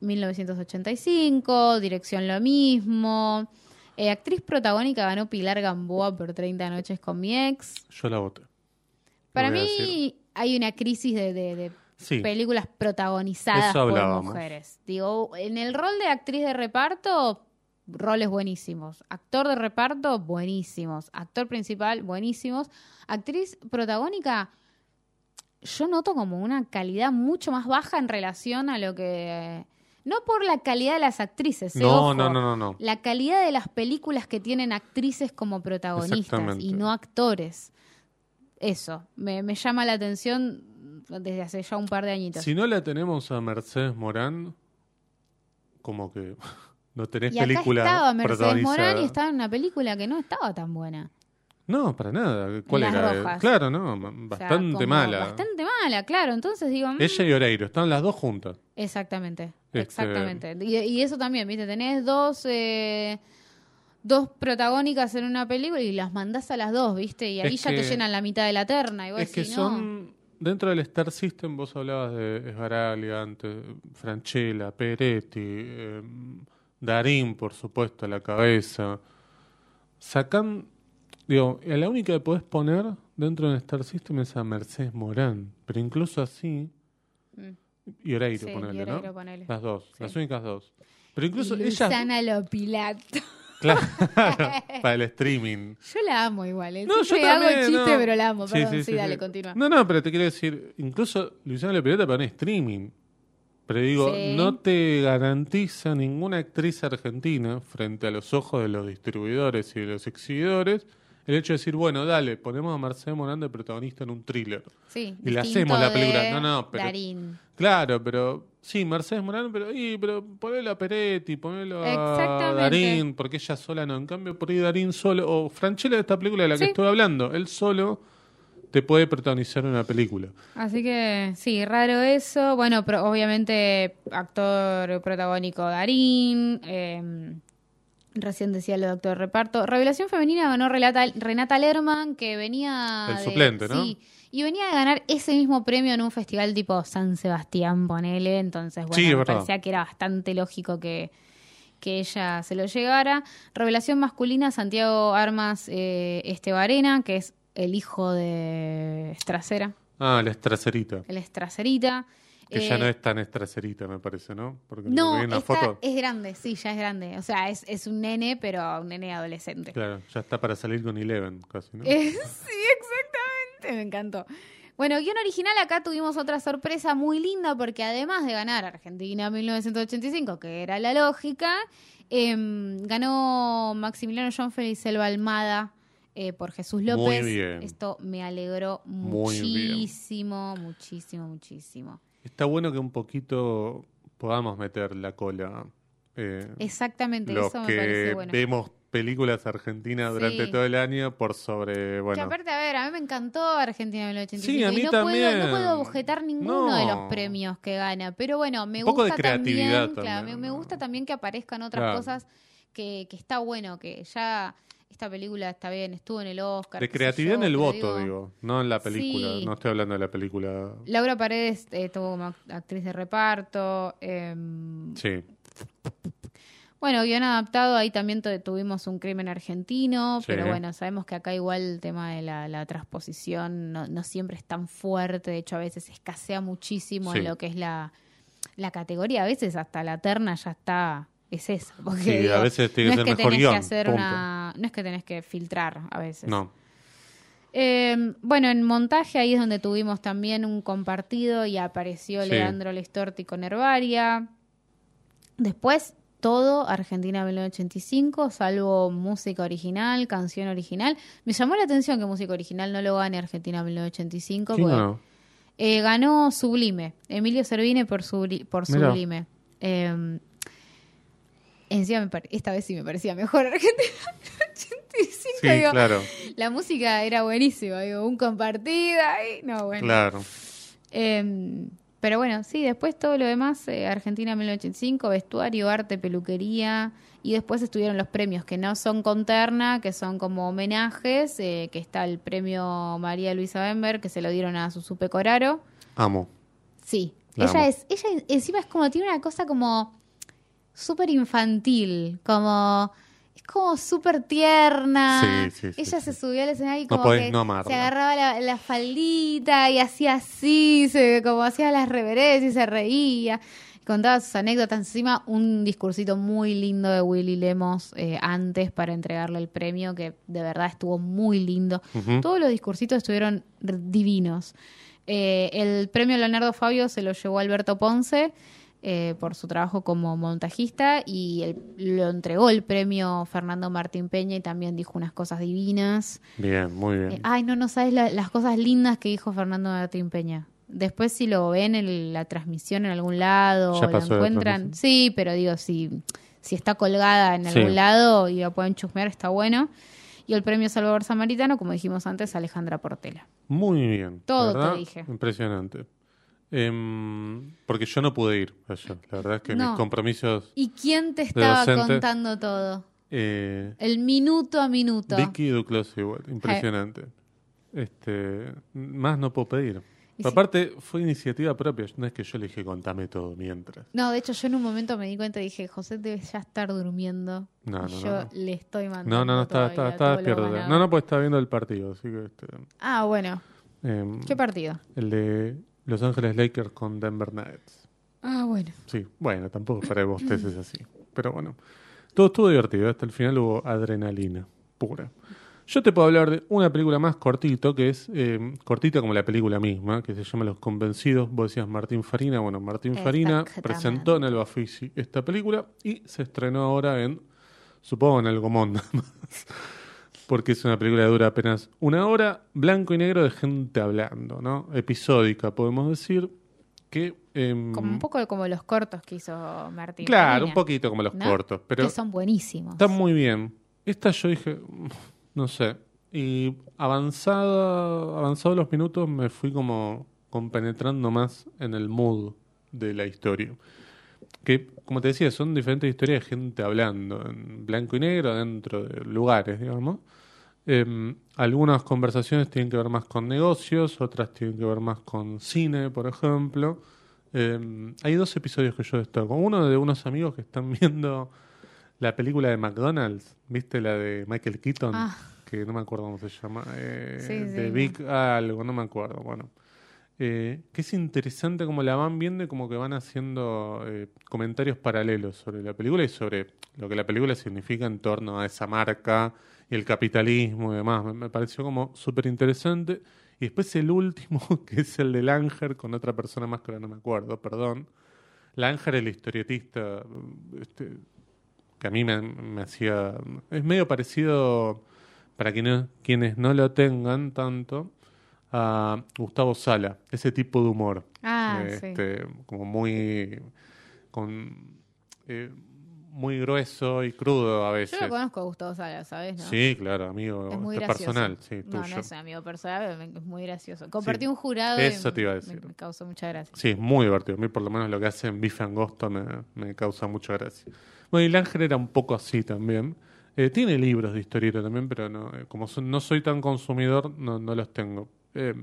1985, dirección lo mismo. Eh, actriz protagónica ganó Pilar Gamboa por 30 noches con mi ex. Yo la voté. Para mí hay una crisis de, de- de Sí. películas protagonizadas por mujeres. Digo, en el rol de actriz de reparto, roles buenísimos. Actor de reparto, buenísimos. Actor principal, buenísimos. Actriz protagónica, yo noto como una calidad mucho más baja en relación a lo que... No por la calidad de las actrices, eh, No, ojo. no, no, no, no. La calidad de las películas que tienen actrices como protagonistas y no actores. Eso, me, me llama la atención desde hace ya un par de añitos. Si no la tenemos a Mercedes Morán, como que no tenés y acá película estaba Mercedes. Morán y estaba en una película que no estaba tan buena. No, para nada. ¿Cuál Las era? Rojas. Claro, no, O sea, bastante mala. Bastante mala, claro. Entonces digo... mm, Ella y Oreiro, estaban las dos juntas. Exactamente, Este- exactamente. Y, y eso también, ¿viste? Tenés dos, eh, dos protagónicas en una película y las mandás a las dos, ¿viste? Y ahí Es ya te que- llenan la mitad de la terna. Y vos Es que decís, no. son. Dentro del Star System, vos hablabas de Esbaraglia antes, Franchella, Peretti, eh, Darín, por supuesto, a la cabeza. Sacan. Digo, la única que podés poner dentro del Star System es a Mercedes Morán. Pero incluso así. Mm. Y Oreiro, Sí, ponele, y Oreiro, ¿no? ponele. Las dos, Sí. las únicas dos. Pero incluso Y Lopilato. Claro, para el streaming. Yo la amo igual. ¿eh? No, yo Siempre hago también, chiste, no. pero la amo. Perdón, sí, sí, sí, dale, continúa. No, no, pero te quiero decir, incluso Luciana Le Pirata para en streaming. Pero digo, no te garantiza ninguna actriz argentina frente a los ojos de los distribuidores y de los exhibidores el hecho de decir, bueno, dale, ponemos a Marcelo Morán de protagonista en un thriller. Sí, Y le hacemos la película. de No, no, pero- Darín. Claro, pero sí, Mercedes Morán, pero, y, pero ponelo a Peretti, ponelo a. Darín, porque ella sola no. En cambio, por ahí Darín solo, o Franchella de esta película de la que Sí. estuve hablando, él solo te puede protagonizar una película. Así que sí, raro eso. Bueno, pero obviamente actor protagónico Darín. eh, recién decía actor de reparto. Revelación femenina ganó Relata- Renata Lerman, que venía. El de- suplente, ¿no? Sí. Y venía de ganar ese mismo premio en un festival tipo San Sebastián, ponele. Entonces, bueno, Sí, me parecía que era bastante lógico que, que ella se lo llegara. Revelación masculina, Santiago Armas eh, Estebarena, que es el hijo de Estracera. Ah, la estracerita. El Estracerita. Que ya Eh, no es tan estracerita, me parece, ¿no? Porque No, una está- foto. es grande, sí, ya es grande. O sea, es, es un nene, pero un nene adolescente. Claro, ya está para salir con Eleven, casi, ¿no? Eh, sí, exactamente, me encantó. Bueno, guion original, acá tuvimos otra sorpresa muy linda porque además de ganar Argentina 1985, que era la lógica, em, ganó Maximiliano Schoenfeld y Selva Almada eh, por Jesús Muy López. bien. Esto me alegró Muy muchísimo, muchísimo, muchísimo. Está bueno que un poquito podamos meter la cola. eh, Exactamente, los eso me que parece bueno. vemos películas argentinas durante Sí. todo el año por sobre, Que bueno, aparte, a ver, a mí me encantó Argentina 1985 Sí, a mí y no también. puedo, no puedo objetar ninguno de los premios que gana, pero bueno, me Un poco de gusta creatividad también, claro, me, también, me ¿no? gusta también que aparezcan otras Claro. cosas que, que está bueno, que ya esta película está bien, estuvo en el Oscar. de creatividad yo, en el voto, digo. no en la película. Sí. No estoy hablando de la película. Laura Paredes eh, tuvo como act- actriz de reparto. em, Sí, Bueno, guion adaptado, ahí también tu- tuvimos un crimen argentino, Sí. pero bueno, sabemos que acá igual el tema de la, la transposición no, no siempre es tan fuerte, de hecho a veces escasea muchísimo en lo que es la, la categoría, a veces hasta la terna ya está, es esa. Porque, Sí, a veces tiene no que es ser que mejor tenés guion, que hacer una, no es que tenés que filtrar a veces. no. Eh, bueno, en montaje ahí es donde tuvimos también un compartido y apareció Sí. Leandro Listorti con Herbaria. Después todo Argentina 1985, salvo música original, canción original. Me llamó la atención que música original no lo gane Argentina 1985. ¿Quién porque, ganó? eh, ganó Sublime, Emilio Servine por, Subli- por. Sublime. Eh, encima me esta vez sí me parecía mejor Argentina 1985. Sí, digo, claro, la música era buenísima, digo, un compartido ahí. No, bueno. claro. Eh, pero bueno, sí, después todo lo demás, eh, Argentina 1985, vestuario, arte, peluquería. Y después estuvieron los premios que no son con terna, que son como homenajes, eh, que está el premio María Luisa Bember, que se lo dieron a Susupe Coraro. Amo. Sí, La ella amo. es, ella encima es como, tiene una cosa como súper infantil, como, es como súper tierna. Sí, sí, sí, ella se subió al escenario y No como podés que no se agarraba la, la faldita y hacía así, se, como hacía las reverencias y se reía. Contaba sus anécdotas. Encima, un discursito muy lindo de Willy Lemos eh, antes para entregarle el premio, que de verdad estuvo muy lindo. Todos los discursitos estuvieron divinos. Eh, el premio Leonardo Fabio se lo llevó Alberto Ponce eh, por su trabajo como montajista y el- lo entregó el premio Fernando Martín Peña y también dijo unas cosas divinas. Bien, muy bien. Eh, ay, no, no sabes la- las cosas lindas que dijo Fernando Martín Peña. Después si lo ven en la transmisión en algún lado, Ya lo encuentran, sí, pero digo, si, si está colgada en Sí. algún lado y la pueden chusmear, está bueno. Y el premio Salvador Samaritano, como dijimos antes, Alejandra Portela. Muy bien. Todo verdad, te dije. Impresionante. Em, porque yo no pude ir ayer. La verdad es que No. mis compromisos. ¿Y quién te estaba docente. contando todo? eh, El minuto a minuto. Vicky Duclos igual. Impresionante. Este, más no puedo pedir. Sí. Aparte, fue iniciativa propia. No es que yo le dije contame todo mientras. No, de hecho yo en un momento me di cuenta y dije, José debe ya estar durmiendo. No, y no, yo no, le estoy mandando No, no, no, estaba todo lo despierto. No, no, pues estaba viendo el partido. Así que, este, Ah, bueno. em, ¿Qué partido? el de Los Ángeles Lakers con Denver Nuggets. Ah, bueno. Sí, bueno, tampoco para bosteces así. Pero bueno, todo estuvo divertido. Hasta el final hubo adrenalina pura. Yo te puedo hablar de una película más cortito, que es eh, cortita como la película misma, que se llama Los Convencidos. Vos decías Martín Farina. Bueno, Martín Farina presentó en el Bafisi esta película y se estrenó ahora en, supongo, en Algomón, nada más. Porque es una película que dura apenas una hora, blanco y negro de gente hablando, ¿no? Episódica, podemos decir. Que, em, Como un poco como los cortos que hizo Martín. Claro, un poquito como los ¿no? cortos, pero Que son buenísimos. está muy bien. Esta yo dije, mm, no sé, y avanzado, avanzado los minutos me fui como compenetrando más en el mood de la historia. Que, como te decía, son diferentes historias de gente hablando, en blanco y negro, dentro de lugares, digamos. Em, algunas conversaciones tienen que ver más con negocios, otras tienen que ver más con cine, por ejemplo. Em, hay dos episodios que yo destaco. Uno de unos amigos que están viendo la película de McDonald's, ¿viste? La de Michael Keaton, Ah. que no me acuerdo cómo se llama. eh, Sí, sí, de no. Big algo, no me acuerdo. Bueno, eh, que es interesante como la van viendo y como que van haciendo eh, comentarios paralelos sobre la película y sobre lo que la película significa en torno a esa marca y el capitalismo y demás. Me, me pareció como súper interesante. Y después el último, que es el de Langer con otra persona más que ahora no me acuerdo, perdón. Langer, el historietista, este, que a mí me, me hacía... Es medio parecido, para quienes, quienes no lo tengan tanto, a Gustavo Sala, ese tipo de humor. Ah, Eh, sí. este, como muy... con eh, muy grueso y crudo a Yo veces. lo conozco a Gustavo Sala, ¿sabes? ¿no? Sí, claro, amigo Es muy gracioso. personal, sí, no, tuyo. no es un amigo personal, me- es muy gracioso. Compartí un jurado Eso y te iba a me- decir. Me, causó mucha gracia. Sí, es muy divertido. A mí por lo menos lo que hace en Bife Angosto me, me causa mucha gracia. Bueno, y el Ángel era un poco así también. Eh, tiene libros de historieta también, pero no, eh, como so- no soy tan consumidor, no, no los tengo. Eh,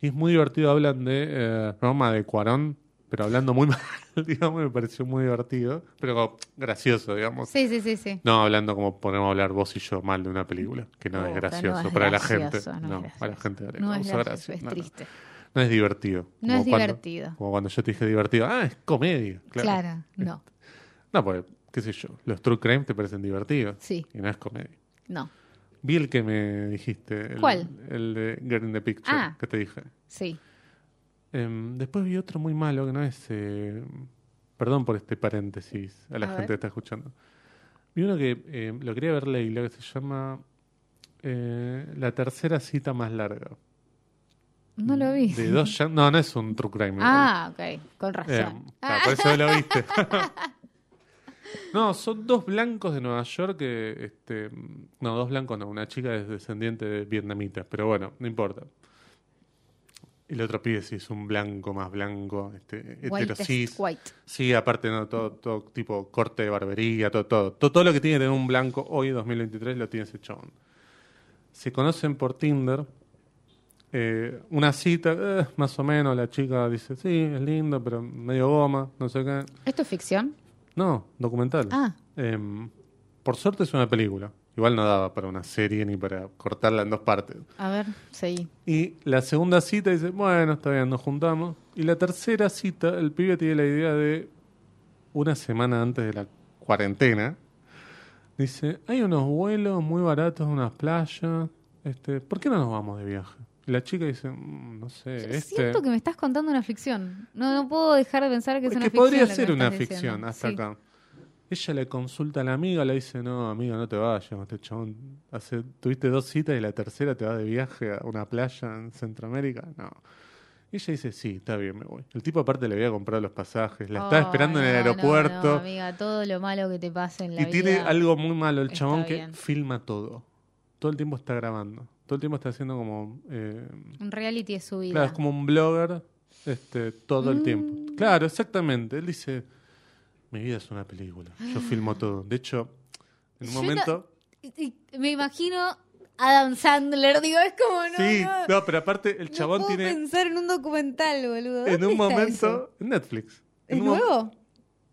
y es muy divertido, hablan de eh, Roma de Cuarón, pero hablando muy mal, digamos, me pareció muy divertido, pero gracioso, digamos. Sí, sí, sí, sí. No hablando como podemos hablar vos y yo mal de una película, que no Oh, es gracioso no para gracioso, la gente. no es No, a la gente le No es gracioso, es triste. No es divertido. No Como es cuando- divertido. Como cuando yo te dije divertido. Ah, es comedia. Claro. Claro, no. No, pues, qué sé yo. Los true crime te parecen divertidos. Sí, Y no es comedia. no. Vi el que me dijiste. El, ¿Cuál? El de Get in the Picture, Ah. que te dije. Sí. Em, después vi otro muy malo que no es. eh, perdón por este paréntesis a la A gente ver. que está escuchando. Vi uno que eh, lo quería ver Leila, que se llama eh, La tercera cita más larga. No lo vi. De dos No, no es un true crime. Ah, ok. Con Eh, razón. por eso lo viste. no, son dos blancos de Nueva York que, este, no, dos blancos no, una chica es descendiente de vietnamitas, pero bueno, no importa. Y el otro pibe sí es un blanco más blanco, este, heterosis. Sí, aparte no, todo, todo tipo corte de barbería, todo, todo, todo, todo lo que tiene que tener un blanco hoy 2023 lo tiene ese chabón. Se conocen por Tinder, eh, una cita, eh, más o menos, la chica dice, sí, es lindo, pero medio goma, no sé qué. ¿Esto es ficción? No, documental. Ah. Em, por suerte es una película. Igual no daba para una serie ni para cortarla en dos partes. A ver, seguí. Y la segunda cita dice, bueno, está bien, nos juntamos. Y la tercera cita, el pibe tiene la idea de una semana antes de la cuarentena. Dice, hay unos vuelos muy baratos, unas playas. Este, ¿Por qué no nos vamos de viaje? Y la chica dice, "Mm, no sé, Yo este... Siento que me estás contando una ficción. No, no puedo dejar de pensar que es Es una que ficción. podría ser una ficción diciendo. hasta Sí. acá. Ella le consulta a la amiga, le dice, no, amiga, no te vayas, este chabón. Hace, tuviste dos citas y la tercera te va de viaje a una playa en Centroamérica. No. Y ella dice, sí, está bien, me voy. El tipo aparte le había comprado los pasajes, la estaba Oh, esperando en el no, no, aeropuerto. no, amiga, todo lo malo que te pasa en la y vida. tiene algo muy malo el chabón que filma todo. Todo el tiempo está grabando. Todo el tiempo está haciendo como... eh, Un reality de su vida. Claro, es como un blogger este, todo el Mm. tiempo. Claro, exactamente. Él dice, mi vida es una película. Yo filmo todo. De hecho, en un Yo momento... Me imagino Adam Sandler, digo, es como no. sí, no, no, pero aparte el no chabón puedo tiene... pensar en un documental, boludo. En ¿Dónde un está momento... En Netflix. En ¿Es un mom- nuevo?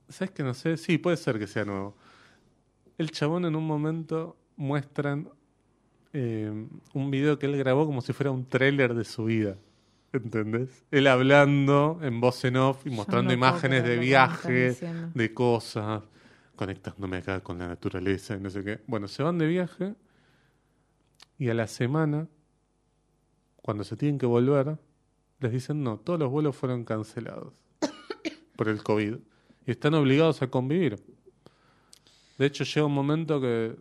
¿Sabes que no sé? Sí, puede ser que sea nuevo. El chabón en un momento muestran eh, un video que él grabó como si fuera un tráiler de su vida. ¿Entendés? Él hablando en voz en off y mostrando no imágenes de creer lo que me viaje, estás diciendo. de cosas, conectándome acá con la naturaleza y no sé qué. Bueno, se van de viaje y a la semana, cuando se tienen que volver, les dicen no, todos los vuelos fueron cancelados por el COVID y están obligados a convivir. De hecho, llega un momento que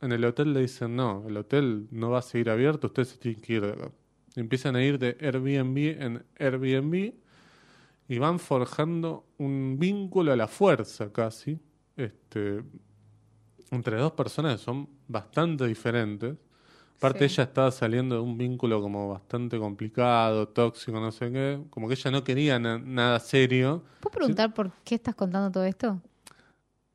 en el hotel le dicen no, el hotel no va a seguir abierto, ustedes se tienen que ir de acá. Empiezan a ir de Airbnb en Airbnb y van forjando un vínculo a la fuerza casi, este, entre dos personas que son bastante diferentes. Aparte Sí. ella estaba saliendo de un vínculo como bastante complicado, tóxico, no sé qué, como que ella no quería na- nada serio. ¿Puedo preguntar por qué estás contando todo esto?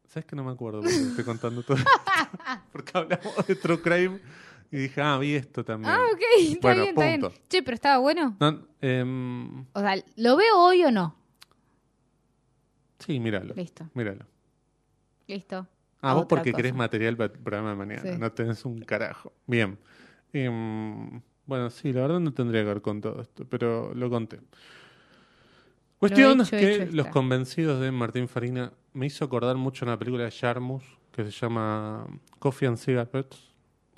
¿Sabes que no me acuerdo por qué estoy contando todo esto? Porque hablamos de True Crime y dije, ah, vi esto también. Ah, ok, está Bueno, bien, está bien. Che, pero estaba bueno. No, em, O sea, ¿lo veo hoy o no? sí, míralo. Listo, Míralo. listo. Ah, vos porque cosa. querés material para el programa de mañana, Sí. no tenés un carajo. Bien. Em, bueno, sí, la verdad no tendría que haber contado esto, pero lo conté. Cuestión hecho, que hecho Los. Convencidos de Martín Farina me hizo acordar mucho una película de Jarmus que se llama Coffee and Cigarettes,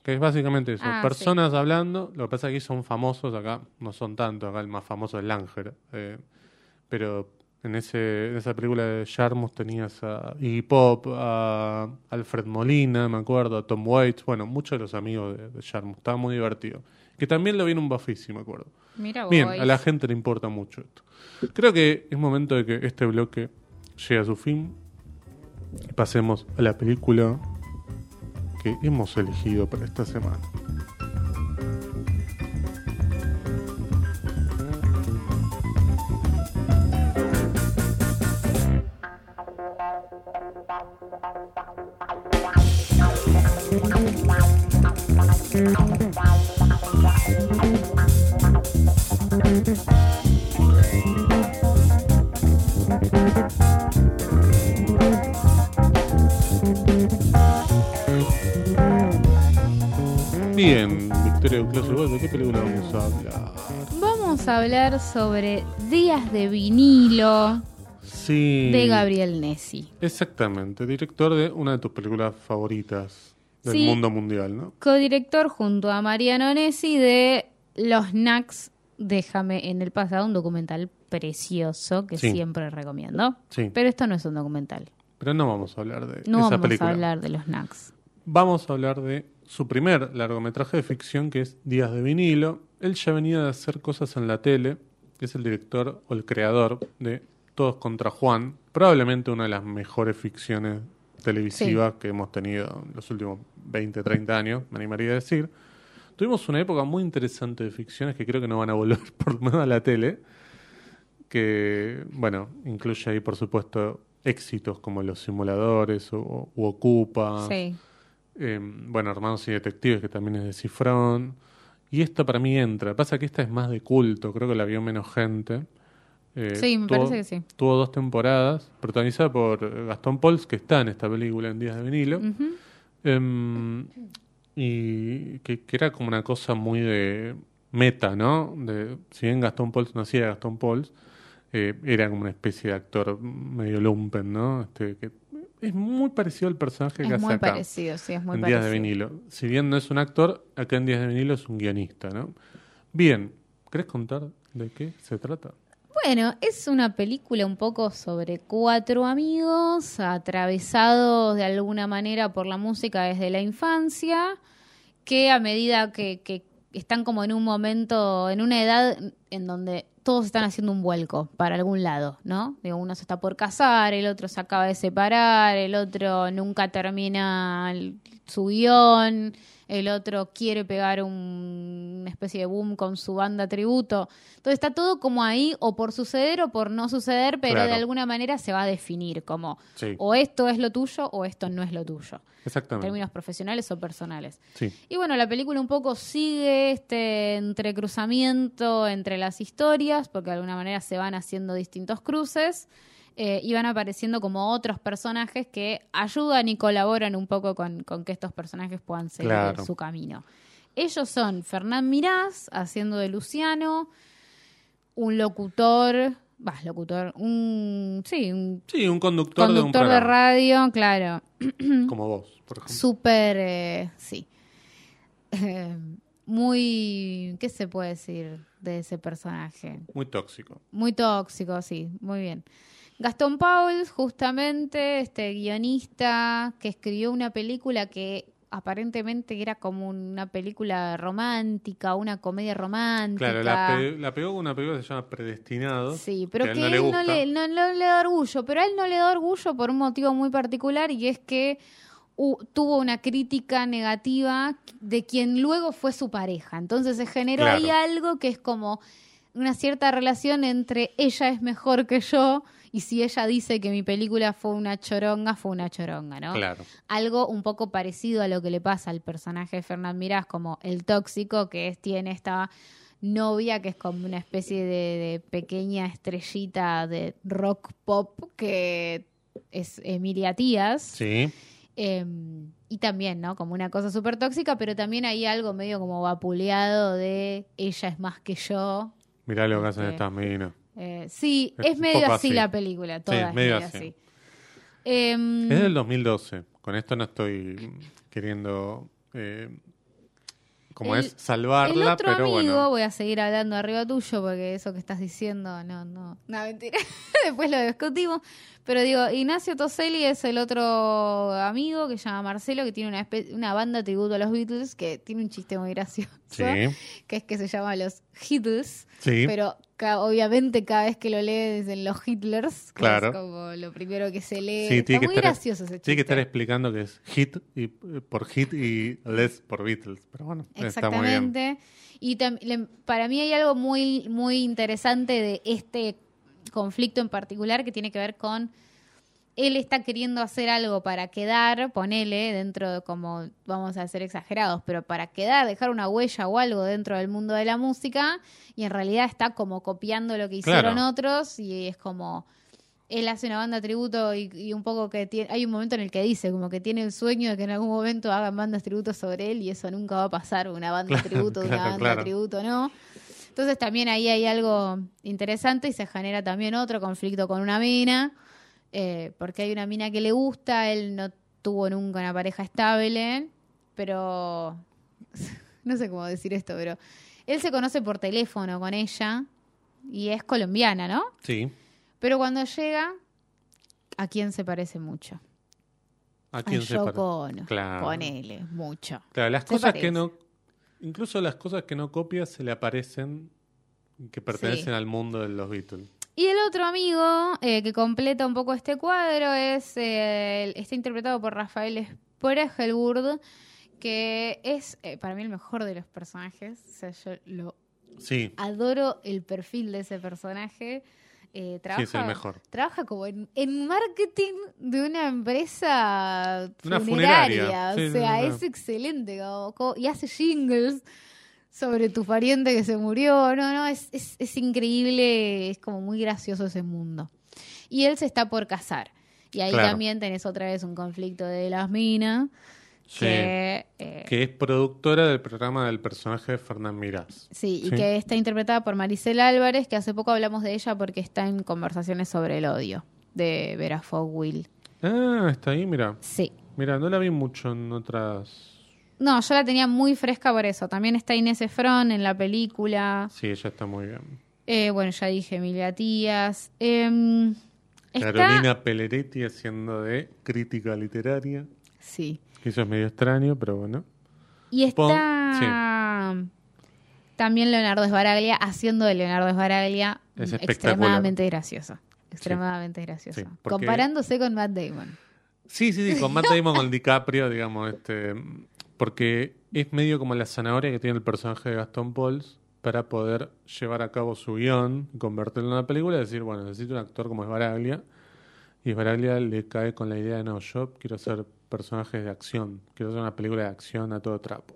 que es básicamente eso, Ah, personas hablando, lo que pasa es que aquí son famosos, acá no son tanto, acá el más famoso es Langer, eh, pero en, ese, en esa película de Jarmus tenías a Iggy Pop, a Alfred Molina, me acuerdo, a Tom Waits, bueno, muchos de los amigos de, de Jarmus, estaba muy divertido. Que también lo vi en un Bafisi, me acuerdo. Mira. Bien, a la gente le importa mucho esto. Creo que es momento de que este bloque llegue a su fin y pasemos a la película que hemos elegido para esta semana. ¿De qué película vamos a hablar? Vamos a hablar sobre Días de vinilo Sí. de Gabriel Nessi. Exactamente, director de una de tus películas favoritas del Sí. mundo mundial, ¿no? Codirector junto a Mariano Nessi de Los Knacks Déjame en el pasado, un documental precioso que Sí. siempre recomiendo. Sí, Pero esto no es un documental. pero no vamos a hablar de No esa vamos película. a hablar de los Knacks. Vamos a hablar de su primer largometraje de ficción, que es Días de vinilo. Él ya venía de hacer cosas en la tele, es el director o el creador de Todos contra Juan, probablemente una de las mejores ficciones televisivas que hemos tenido en los últimos 20, 30 años, me animaría a decir. Tuvimos una época muy interesante de ficciones que creo que no van a volver por lo menos a la tele, que, bueno, incluye ahí, por supuesto, éxitos como Los Simuladores o, u Ocupa. Sí. Eh, bueno, Hermanos y Detectives, que también es de Cifrón. Y esta para mí entra. Pasa que esta es más de culto, creo que la vio menos gente. Eh, Sí, me tuvo- parece que sí. Tuvo dos temporadas, protagonizada por Gastón Pauls, que está en esta película en Días de Vinilo. Em, y que, que era como una cosa muy de meta, ¿no? De, si bien Gastón Pauls no hacía Gastón Pauls, eh, era como una especie de actor medio lumpen, ¿no? Este, que es muy parecido al personaje que Es hace muy acá parecido, sí, es muy en parecido. Días de Vinilo. Si bien no es un actor, acá en Días de Vinilo es un guionista, ¿no? Bien, ¿querés contar de qué se trata? Bueno, es una película un poco sobre cuatro amigos atravesados de alguna manera por la música desde la infancia, que a medida que, que están como en un momento, en una edad en donde todos están haciendo un vuelco para algún lado, ¿no? Digo, uno se está por casar, el otro se acaba de separar, el otro nunca termina su guion, el otro quiere pegar un- una especie de boom con su banda tributo. Entonces está todo como ahí, o por suceder o por no suceder, pero Claro. de alguna manera se va a definir como Sí, o esto es lo tuyo o esto no es lo tuyo, en exactamente. términos profesionales o personales. Sí, Y bueno, la película un poco sigue este entrecruzamiento entre las historias, porque de alguna manera se van haciendo distintos cruces eh, y van apareciendo como otros personajes que ayudan y colaboran un poco con, con que estos personajes puedan seguir Claro. su camino. Ellos son Fernán Mirás, haciendo de Luciano, un locutor, locutor, un, sí, un sí un conductor, de un de, radio, claro, como vos, por ejemplo. súper, eh, sí, Eh, muy, ¿qué se puede decir de ese personaje? Muy tóxico. Muy tóxico, sí, muy bien. Gastón Pauls, justamente, este guionista que escribió una película que aparentemente era como una película romántica, una comedia romántica. Claro, la, pe- la pegó con una película que se llama Predestinado. Sí, pero que que, a él no le él no gusta. le, no- no le da orgullo, pero a él no le da orgullo por un motivo muy particular y es que tuvo una crítica negativa de quien luego fue su pareja. Entonces se generó Claro. ahí algo que es como una cierta relación entre ella es mejor que yo y si ella dice que mi película fue una choronga, fue una choronga, ¿no? Claro. algo un poco parecido a lo que le pasa al personaje de Fernán Mirás, como el tóxico, que es, tiene esta novia que es como una especie de, de pequeña estrellita de rock pop que es Emilia Tías. Sí, Eh, y también, ¿no? Como una cosa súper tóxica, pero también hay algo medio como vapuleado de ella es más que yo. mirá lo que hacen Ok. estas minas. Eh, sí, Es medio así, así. la película, toda Sí, es medio así. así. Em, Es del 2012. Con esto no estoy queriendo, eh, como El- es, salvarla, El otro pero amigo, bueno. voy a seguir hablando arriba tuyo porque eso que estás diciendo, no, no, no, mentira. Después lo discutimos. Pero digo, Ignacio Toselli es el otro amigo que se llama Marcelo, que tiene una, una banda tributo a los Beatles, que tiene un chiste muy gracioso, Sí, que es que se llama los Beatles, sí, pero obviamente cada vez que lo lee dicen los Hitlers, que Claro. es como lo primero que se lee. Sí, Está muy estar- gracioso ese chiste. Tiene que estar explicando que es hit y, eh, por hit y les por Beatles. Pero bueno, está muy bien. Exactamente. Y para mí hay algo muy, muy interesante de este conflicto en particular que tiene que ver con él está queriendo hacer algo para quedar, ponele, dentro de como, vamos a ser exagerados, pero para quedar, dejar una huella o algo dentro del mundo de la música, y en realidad está como copiando lo que hicieron Claro. otros, y es como, él hace una banda tributo y, y un poco que tiene, hay un momento en el que dice como que tiene el sueño de que en algún momento hagan bandas tributo sobre él y eso nunca va a pasar, una banda Claro, tributo de una claro, banda claro. tributo, ¿no? Entonces también ahí hay algo interesante y se genera también otro conflicto con una mina, eh, porque hay una mina que le gusta, él no tuvo nunca una pareja estable, pero no sé cómo decir esto, pero él se conoce por teléfono con ella y es colombiana, ¿no? Sí. Pero cuando llega, ¿a quién se parece mucho? ¿A quién a se Yoko pare- Ono. Claro. Ponele, mucho. Claro, las Se cosas parece. que no. Incluso las cosas que no copia se le aparecen que pertenecen Sí. al mundo de los Beatles. Y el otro amigo eh, que completa un poco este cuadro es eh, el- está interpretado por Rafael Spregelburg, que es eh, para mí el mejor de los personajes. O sea, yo lo Sí, adoro el perfil de ese personaje. Eh, sí, trabaja, es el mejor. trabaja como en, en marketing de una empresa Una funeraria. sí, o sea, es excelente. como- como- y hace jingles. Sobre tu pariente que se murió. No, no, es, es, es increíble, es como muy gracioso ese mundo. Y él se está por casar. Y ahí Claro. también tenés otra vez un conflicto de las minas. Sí. Que, eh, Que es productora del programa del personaje de Fernán Mirás. sí, y Sí. que está interpretada por Maricel Álvarez, que hace poco hablamos de ella porque está en conversaciones sobre el odio de Vera Fogwill. Ah, está ahí, mira. Sí. Mira, no la vi mucho en otras. No, yo la tenía muy fresca por eso. También está Inés Efron en la película. Sí, ella está muy bien. Eh, bueno, ya dije Emilia Tías. Em, está- Carolina Pelleretti haciendo de crítica literaria. Sí. Eso es medio extraño, pero bueno. Y está también Leonardo Sbaraglia haciendo de Leonardo Sbaraglia Es mm, extremadamente gracioso. Extremadamente gracioso. Sí, porque- Comparándose con Matt Damon. Sí, sí, sí, con Matt Damon, con DiCaprio, digamos, este, porque es medio como la zanahoria que tiene el personaje de Gastón Pauls para poder llevar a cabo su guion, convertirlo en una película y decir, bueno, necesito un actor como Esbaraglia. Y Esbaraglia le cae con la idea de, no, yo quiero hacer personajes de acción, quiero hacer una película de acción a todo trapo.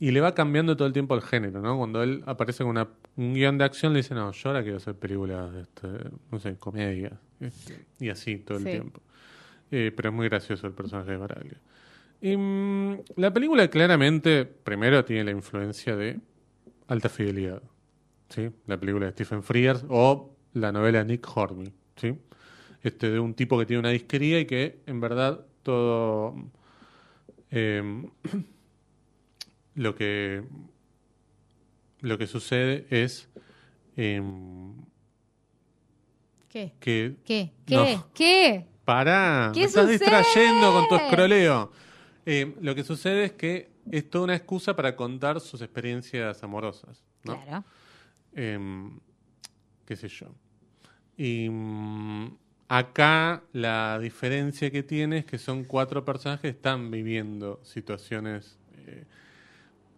Y le va cambiando todo el tiempo el género, ¿no? Cuando él aparece con una- un guion de acción, le dice, no, yo ahora quiero hacer películas, este, no sé, comedia. este, y así todo el Sí. tiempo. Eh, pero es muy gracioso el personaje de Baraglia. Y, mm, la película claramente, primero, tiene la influencia de Alta Fidelidad. ¿sí? La película de Stephen Frears o la novela Nick Hornby. ¿sí? Este, de un tipo que tiene una disquería y que, en verdad, todo eh, lo que lo que sucede es em, ¿Qué? que ¿Qué? ¿Qué? No. ¿Qué? Pará, ¿Qué me estás sucede? distrayendo con tu escroleo. Eh, lo que sucede es que es toda una excusa para contar sus experiencias amorosas, ¿no? Claro. Em, qué sé yo. Y mm, acá la diferencia que tiene es que son cuatro personajes que están viviendo situaciones, eh,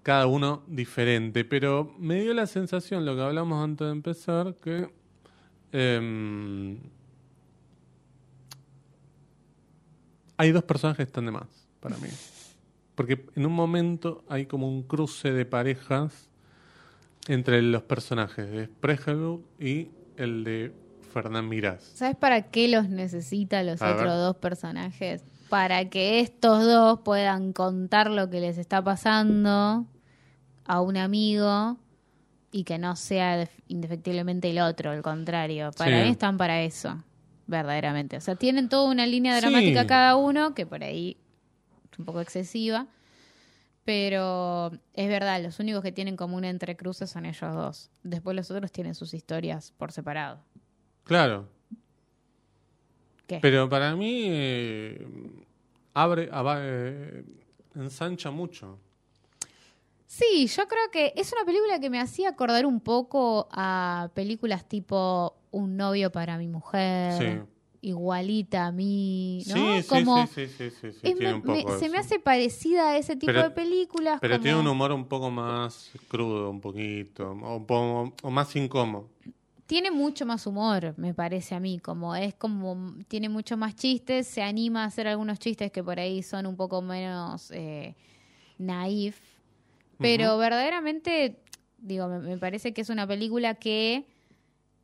cada uno diferente, pero me dio la sensación, lo que hablamos antes de empezar, que em, hay dos personajes que están de más para mí. Porque en un momento hay como un cruce de parejas entre los personajes de Spregelburg y el de Fernán Mirás. ¿Sabes para qué los necesita los A otros ver. dos personajes? Para que estos dos puedan contar lo que les está pasando a un amigo y que no sea def- indefectiblemente el otro, al contrario. Para Sí. mí están para eso, verdaderamente. O sea, tienen toda una línea Sí. dramática cada uno, que por ahí un poco excesiva. Pero es verdad, los únicos que tienen como un entrecruce son ellos dos. Después los otros tienen sus historias por separado. Claro, ¿Qué? pero para mí eh, abre, aba- eh, ensancha mucho. Sí, yo creo que es una película que me hacía acordar un poco a películas tipo Un novio para mi mujer, igualita a mí, ¿no? Sí, sí, Como sí, sí, sí, sí, me- un poco me- se me hace parecida a ese tipo Pero- de películas. Pero como- tiene un humor un poco más crudo, un poquito, o, poco- o más incómodo. Tiene mucho más humor, me parece a mí, como es como tiene mucho más chistes, se anima a hacer algunos chistes que por ahí son un poco menos eh, naif, pero verdaderamente, digo, me, me parece que es una película que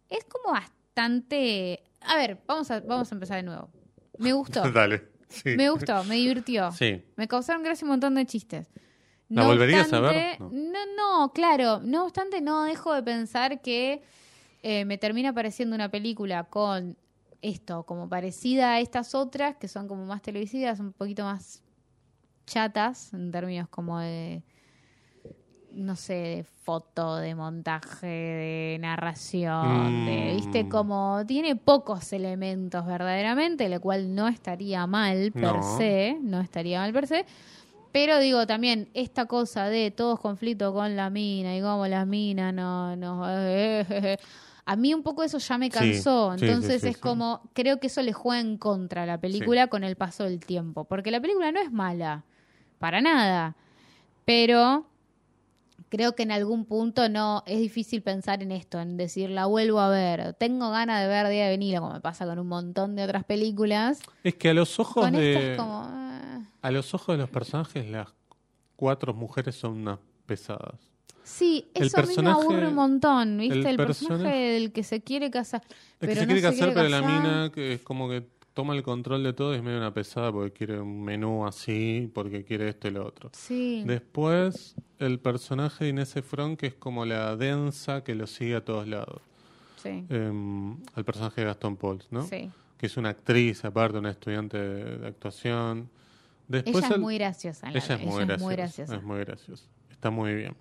es como bastante... A ver, vamos a, vamos a empezar de nuevo. Me gustó, Dale. Sí. me gustó, me divirtió. Sí. Me causaron gracia un montón de chistes. ¿La volverías a ver? obstante- No. no, claro. No obstante, no dejo de pensar que eh, me termina pareciendo una película con esto, como parecida a estas otras, que son como más televisivas, un poquito más chatas, en términos como de, no sé, de foto, de montaje, de narración, de, Mm. viste, como tiene pocos elementos verdaderamente, lo cual no estaría mal per No. se, no estaría mal per se. Pero digo también, esta cosa de todos conflictos con la mina y como la mina no, no, a mí un poco eso ya me cansó. sí, Entonces sí, es como, creo que eso le juega en contra a la película con el paso del tiempo. Porque la película no es mala, para nada. Pero creo que en algún punto no es difícil pensar en esto, en decir la vuelvo a ver. Tengo ganas de ver Día de Vinilo, como me pasa con un montón de otras películas. Es que a los ojos Con de. es como. eh, A los ojos de los personajes, las cuatro mujeres son unas pesadas. Sí, El eso a mí me personaje- aburre un montón, ¿viste? el El, personaje personaje- del que se quiere casar. Pero que se no quiere casar, pero la mina que es como que toma el control de todo y es medio una pesada porque quiere un menú así, porque quiere esto y lo otro. Sí. Después, el personaje de Inés Efron, que es como la densa que lo sigue a todos lados. Sí. Em, al personaje de Gastón Pauls, ¿no? sí. Que es una actriz, aparte, una estudiante de, actuación. Después Ella es el- muy graciosa. en la- ella es muy graciosa. graciosa. Es muy graciosa. Está muy bien.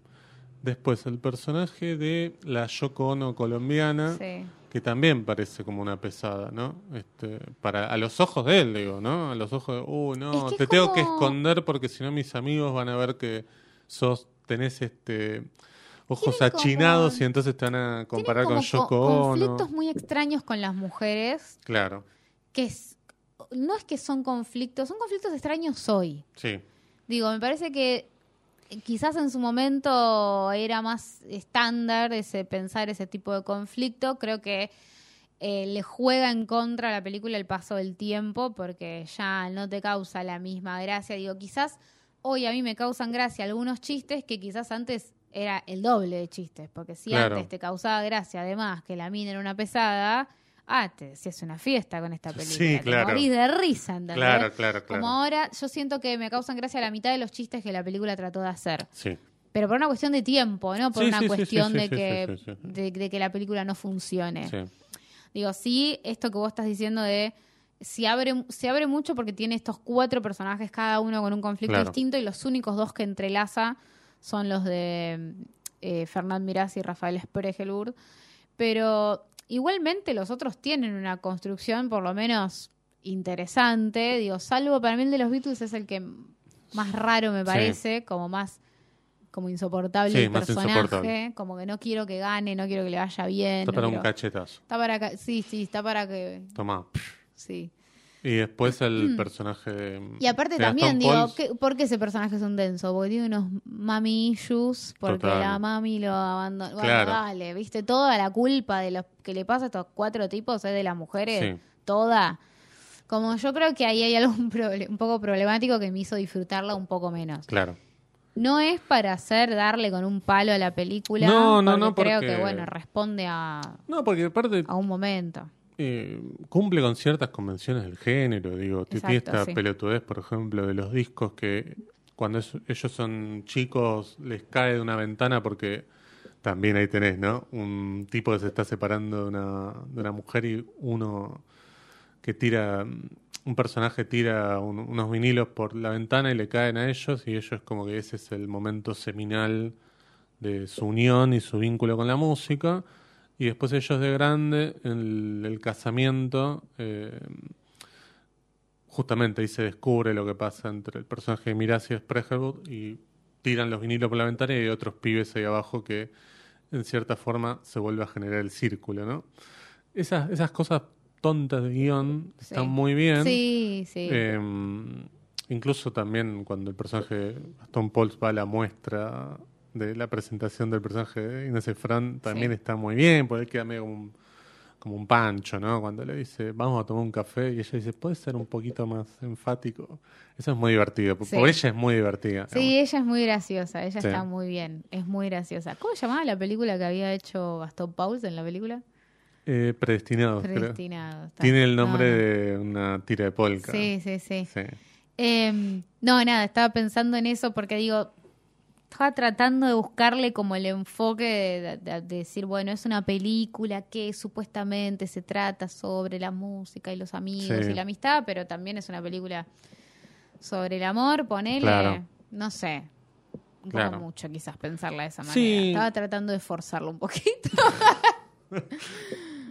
Después, el personaje de la Yoko Ono colombiana, Sí. que también parece como una pesada, ¿no? Este, para a los ojos de él, digo, ¿no? A los ojos de, uh, no, Es que te tengo que esconder porque si no mis amigos van a ver que sos tenés este ojos como- achinados y entonces te van a comparar como con co- Yoko Ono. conflictos muy extraños con las mujeres, Claro. que es, no es que son conflictos, son conflictos extraños hoy. Sí. Digo, me parece que quizás en su momento era más estándar ese pensar ese tipo de conflicto. Creo que eh, le juega en contra a la película el paso del tiempo porque ya no te causa la misma gracia. Digo, quizás hoy a mí me causan gracia algunos chistes que quizás antes era el doble de chistes. Porque si Claro. antes te causaba gracia, además que la mina era una pesada, ah, te decías una fiesta con esta película. Sí, Te claro. morís de risa, ¿entendés? Claro, claro, claro. Como ahora, yo siento que me causan gracia la mitad de los chistes que la película trató de hacer. Sí. Pero por una cuestión de tiempo, no por Sí, una sí, cuestión sí, de, que. De, de que la película no funcione. Sí. Digo, sí, esto que vos estás diciendo de se abre, se abre mucho porque tiene estos cuatro personajes, cada uno con un conflicto Claro. distinto, y los únicos dos que entrelaza son los de eh, Fernand Mirás y Rafael Spregelburg. Pero igualmente los otros tienen una construcción por lo menos interesante. Digo, salvo para mí el de los Beatles es el que más raro me Sí. parece, como más como insoportable Sí, el más personaje, insoportable. como que no quiero que gane, no quiero que le vaya bien. Está no para un cachetazo. Está para ca- sí, sí, está para que Toma. sí. Y después el personaje. Mm. Y aparte también digo. ¿qué- ¿por qué ese personaje es un denso? Porque tiene unos mami issues, porque Total. la mami lo abandonó. Bueno, Claro. dale, viste, toda la culpa de lo que le pasa a estos cuatro tipos es de las mujeres, Sí. toda. Como yo creo que ahí hay algo un, un poco problemático que me hizo disfrutarla un poco menos. Claro. No es para hacer darle con un palo a la película, No, no, no, creo porque- que bueno, responde a, No, porque aparte a un momento. Eh, cumple con ciertas convenciones del género, digo, tiene esta sí. pelotudez, por ejemplo, de los discos que cuando es- ellos son chicos les cae de una ventana porque también ahí tenés, ¿no? Un tipo que se está separando de una, de una mujer y uno que tira, un personaje tira un- unos vinilos por la ventana y le caen a ellos y ellos como que ese es el momento seminal de su unión y su vínculo con la música. Y después ellos de grande, en el, el casamiento, eh, justamente ahí se descubre lo que pasa entre el personaje de Miraz y Spregelwood y tiran los vinilos por la ventana y hay otros pibes ahí abajo que en cierta forma se vuelve a generar el círculo, ¿no? Esas, esas cosas tontas de guion Sí. están muy bien. Sí, sí. Eh, incluso también cuando el personaje Gastón Pauls va a la muestra de la presentación del personaje de Inés Efran, también Sí. está muy bien, porque él queda medio como un, como un pancho, ¿no? Cuando le dice, vamos a tomar un café, y ella dice, ¿puede ser un poquito más enfático? Eso es muy divertido, Sí. por ella es muy divertida. Sí, ella es muy graciosa, ella Sí. está muy bien, es muy graciosa. ¿Cómo se llamaba la película que había hecho Gastón Pauls en la película? Eh, predestinado, creo. Predestinado. está. Tiene el No, nombre no. de una tira de polka. Sí, sí, sí. Sí. Eh, no, nada, estaba pensando en eso porque digo, estaba tratando de buscarle como el enfoque de, de- de decir, bueno, es una película que supuestamente se trata sobre la música y los amigos Sí. y la amistad, pero también es una película sobre el amor, ponele, Claro. no sé. Un Claro. poco mucho quizás pensarla de esa manera. Sí. Estaba tratando de forzarlo un poquito.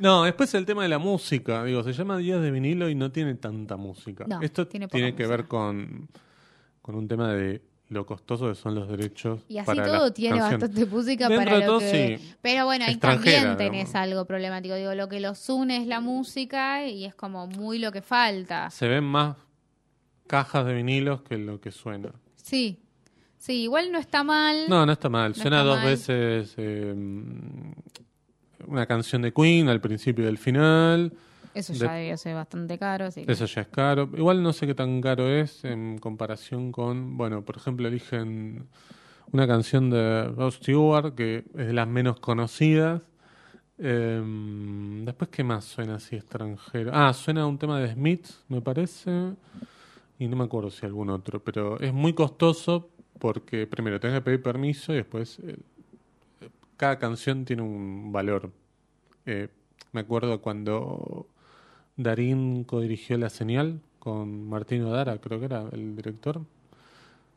No, después el tema de la música. Digo, se llama Días de vinilo y no tiene tanta música. No, Esto tiene tiene, que música. ver con, con un tema de lo costoso que son los derechos. Y así para todo tiene canciones. bastante música Dentro para lo todo, que... sí. Pero bueno, ahí también tenés digamos. algo problemático. Digo, lo que los une es la música y es como muy lo que falta. Se ven más cajas de vinilos que lo que suena. Sí. Sí, igual no está mal. No, no está mal. No suena está dos mal. veces eh, una canción de Queen al principio y al final. Eso de- ya debió ser bastante caro. así que- Eso ya es caro. Igual no sé qué tan caro es en comparación con, bueno, por ejemplo, eligen una canción de Rod Stewart que es de las menos conocidas. Em, después, ¿qué más suena así extranjero? Ah, suena un tema de Smith, me parece. Y no me acuerdo si algún otro, pero es muy costoso porque primero tenés que pedir permiso y después eh, cada canción tiene un valor. Eh, me acuerdo cuando Darín codirigió La Señal con Martino Dara, creo que era el director.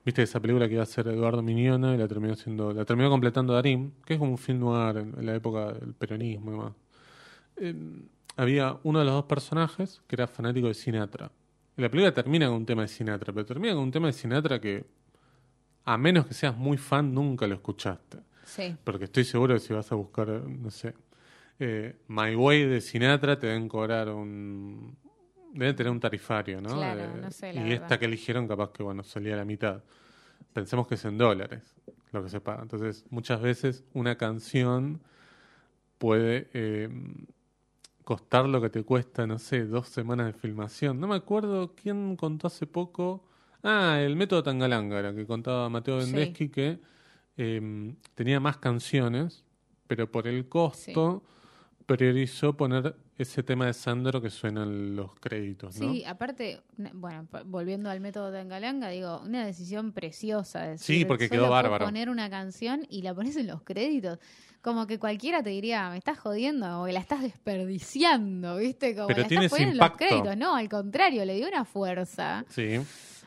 Viste esa película que iba a ser Eduardo Miñona y la terminó siendo, la terminó completando Darín, que es como un film noir en, la época del peronismo y demás. Eh, había uno de los dos personajes que era fanático de Sinatra. Y la película termina con un tema de Sinatra, pero termina con un tema de Sinatra que, a menos que seas muy fan, nunca lo escuchaste. Sí. Porque estoy seguro que si vas a buscar, no sé, eh, My Way de Sinatra, te deben cobrar un. Deben tener un tarifario, ¿no? Claro, Eh, no sé, la y esta que eligieron, capaz que, bueno, salía a la mitad. Pensemos que es en dólares lo que se paga. Entonces, muchas veces una canción puede eh, costar lo que te cuesta, no sé, dos semanas de filmación. No me acuerdo quién contó hace poco. Ah, el método Tangalanga, era que contaba Mateo Sí. Vendeschi que eh, tenía más canciones, pero por el costo priorizó poner ese tema de Sandro que suena en los créditos, ¿no? Sí, aparte, bueno, volviendo al método Tangalanga, digo, una decisión preciosa. de Sí, decir, porque solo quedó bárbaro. poner una canción y la pones en los créditos. Como que cualquiera te diría, me estás jodiendo o que la estás desperdiciando, ¿viste? Como Pero la estás poniendo en impacto. los créditos. No, al contrario, le dio una fuerza. Sí.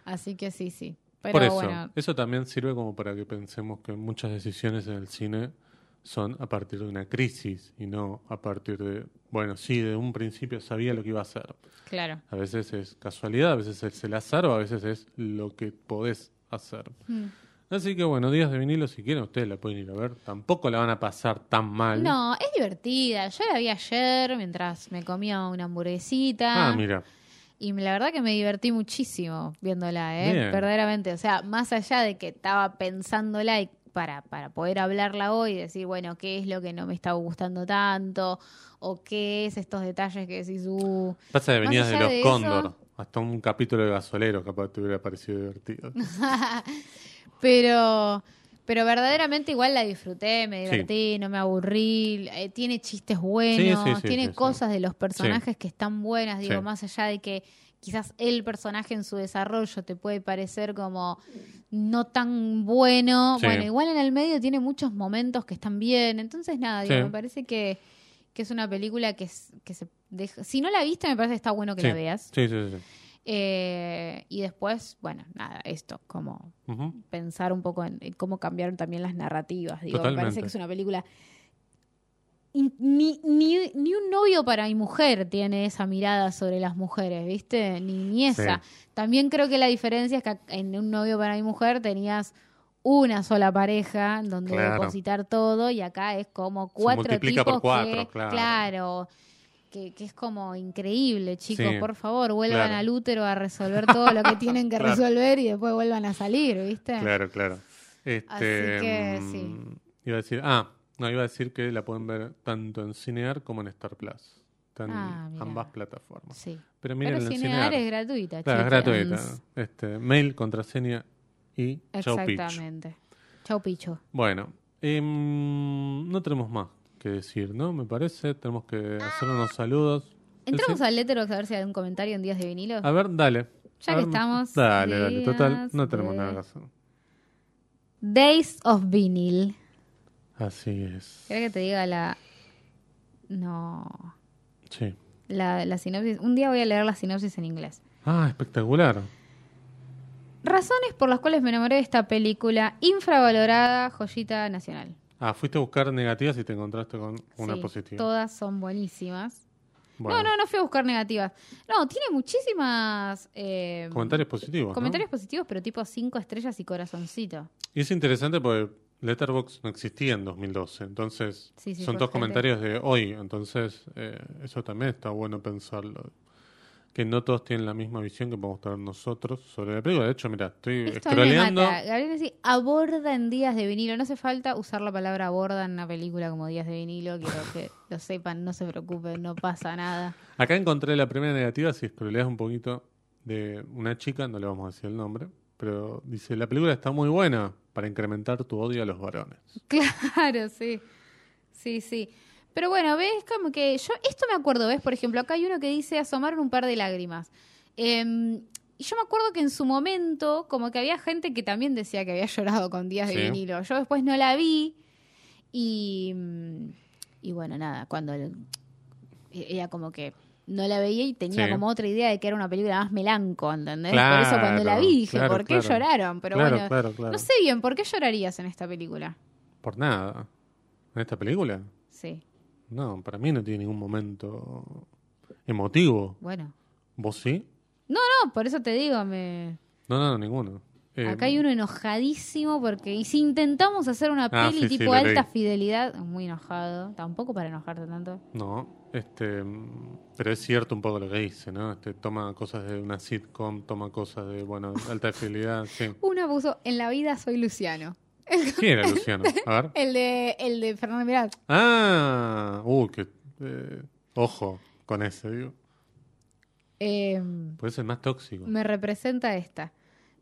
Así que sí, sí. Pero Por eso, bueno, eso también sirve como para que pensemos que muchas decisiones en el cine son a partir de una crisis y no a partir de, bueno, sí, de un principio sabía lo que iba a hacer. claro. A veces es casualidad, a veces es el azar o a veces es lo que podés hacer. Mm. Así que bueno, días de vinilo, si quieren, ustedes la pueden ir a ver. Tampoco la van a pasar tan mal. No, es divertida. Yo la vi ayer mientras me comía una hamburguesita. Ah, mira. Y la verdad que me divertí muchísimo viéndola, ¿eh? Bien. Verdaderamente. O sea, más allá de que estaba pensándola y para, para poder hablarla hoy y decir, bueno, qué es lo que no me está gustando tanto, o qué es estos detalles que decís, uh. Pasa de venías de los de Cóndor. eso- Hasta un capítulo de Gasolero capaz te hubiera parecido divertido. Pero, pero verdaderamente igual la disfruté, me Sí. divertí, no me aburrí. eh, tiene chistes buenos, Sí, sí, sí, tiene cosas de los personajes que están buenas, digo, más allá de que quizás el personaje en su desarrollo te puede parecer como no tan bueno. Sí. Bueno, igual en el medio tiene muchos momentos que están bien. Entonces, nada, digo, me parece que, que es una película que, es- que se deja... Si no la viste, me parece que está bueno que Sí. la veas. Sí, sí, sí. Eh, y después, bueno, nada, esto, como pensar un poco en, en cómo cambiaron también las narrativas. Digo, me parece que es una película. Ni, ni, ni un novio para mi mujer tiene esa mirada sobre las mujeres, ¿viste? Ni, ni esa. También creo que la diferencia es que en un novio para mi mujer tenías una sola pareja donde Claro. depositar todo y acá es como cuatro multiplica tipos por cuatro, que, claro. claro, que, que es como increíble, chicos, Sí, por favor, vuelvan claro. al útero a resolver todo lo que tienen que resolver y después vuelvan a salir, ¿viste? Claro, claro. Este, Así que, mm, sí. Iba a decir, ah, no, iba a decir que la pueden ver tanto en Cinear como en Star Plus. Están Ah, ambas plataformas. Sí. Pero miren Pero en Cinear Cinear. es gratuita, Claro, es gratuita. Este, mail, contraseña y chau. Exactamente. Chau picho. Bueno, em, no tenemos más que decir, ¿no? Me parece. Tenemos que hacer unos saludos. Entramos al Letterboxd a ver si hay algún comentario en Días de Vinilo. A ver, dale. Ya A que ver, estamos, Dale, dale. Total, no tenemos de- nada que hacer. Days of Vinyl. Así es. ¿Querés que te diga la... No... Sí. La, la sinopsis. Un día voy a leer la sinopsis en inglés. Ah, espectacular. Razones por las cuales me enamoré de esta película infravalorada, joyita nacional. Ah, fuiste a buscar negativas y te encontraste con una Sí, positiva. Todas son buenísimas. Bueno, No, no, no fui a buscar negativas. No, tiene muchísimas... eh, Comentarios positivos. ¿no? comentarios positivos, pero tipo cinco estrellas y corazoncito. Y es interesante porque Letterboxd no existía en 2012. Entonces, Sí, sí, son dos comentarios de hoy. Entonces, eh, eso también está bueno pensarlo. Que no todos tienen la misma visión que podemos tener nosotros sobre la película. De hecho, mira, estoy Esto scrolleando. Gabriel dice, aborda en días de vinilo. No hace falta usar la palabra aborda en una película como días de vinilo. Quiero que lo sepan, no se preocupen, no pasa nada. Acá encontré la primera negativa. Si scrolleas un poquito de una chica, no le vamos a decir el nombre, pero dice, la película está muy buena para incrementar tu odio a los varones. Claro, sí. Sí, sí. Pero bueno, ves como que yo, esto me acuerdo, ves, por ejemplo, acá hay uno que dice asomaron un par de lágrimas. Em, y yo me acuerdo que en su momento, como que había gente que también decía que había llorado con Días de vinilo. Yo después no la vi y, y bueno, nada, cuando el- ella como que no la veía y tenía Sí. como otra idea de que era una película más melanco, ¿entendés? Claro, por eso cuando la vi dije, claro, ¿por qué claro. lloraron? Pero bueno, no sé bien, ¿por qué llorarías en esta película? Por nada. ¿En esta película? Sí, No, para mí no tiene ningún momento emotivo. bueno. ¿Vos sí? No, por eso te digo, me... No, no, ninguno. Eh, Acá hay uno enojadísimo porque y si intentamos hacer una Ah, peli sí, tipo alta fidelidad, muy enojado, tampoco para enojarte tanto. No, este, pero es cierto un poco lo que dice, ¿no? Este, toma cosas de una sitcom, toma cosas de, bueno, alta fidelidad, sí. Uno puso en la vida soy Luciano. ¿Quién era Luciano? A ver. El de el de Fernando Mirad. Ah, uh, que, eh, ojo con ese, digo. Eh, Puede ser más tóxico. me representa esta.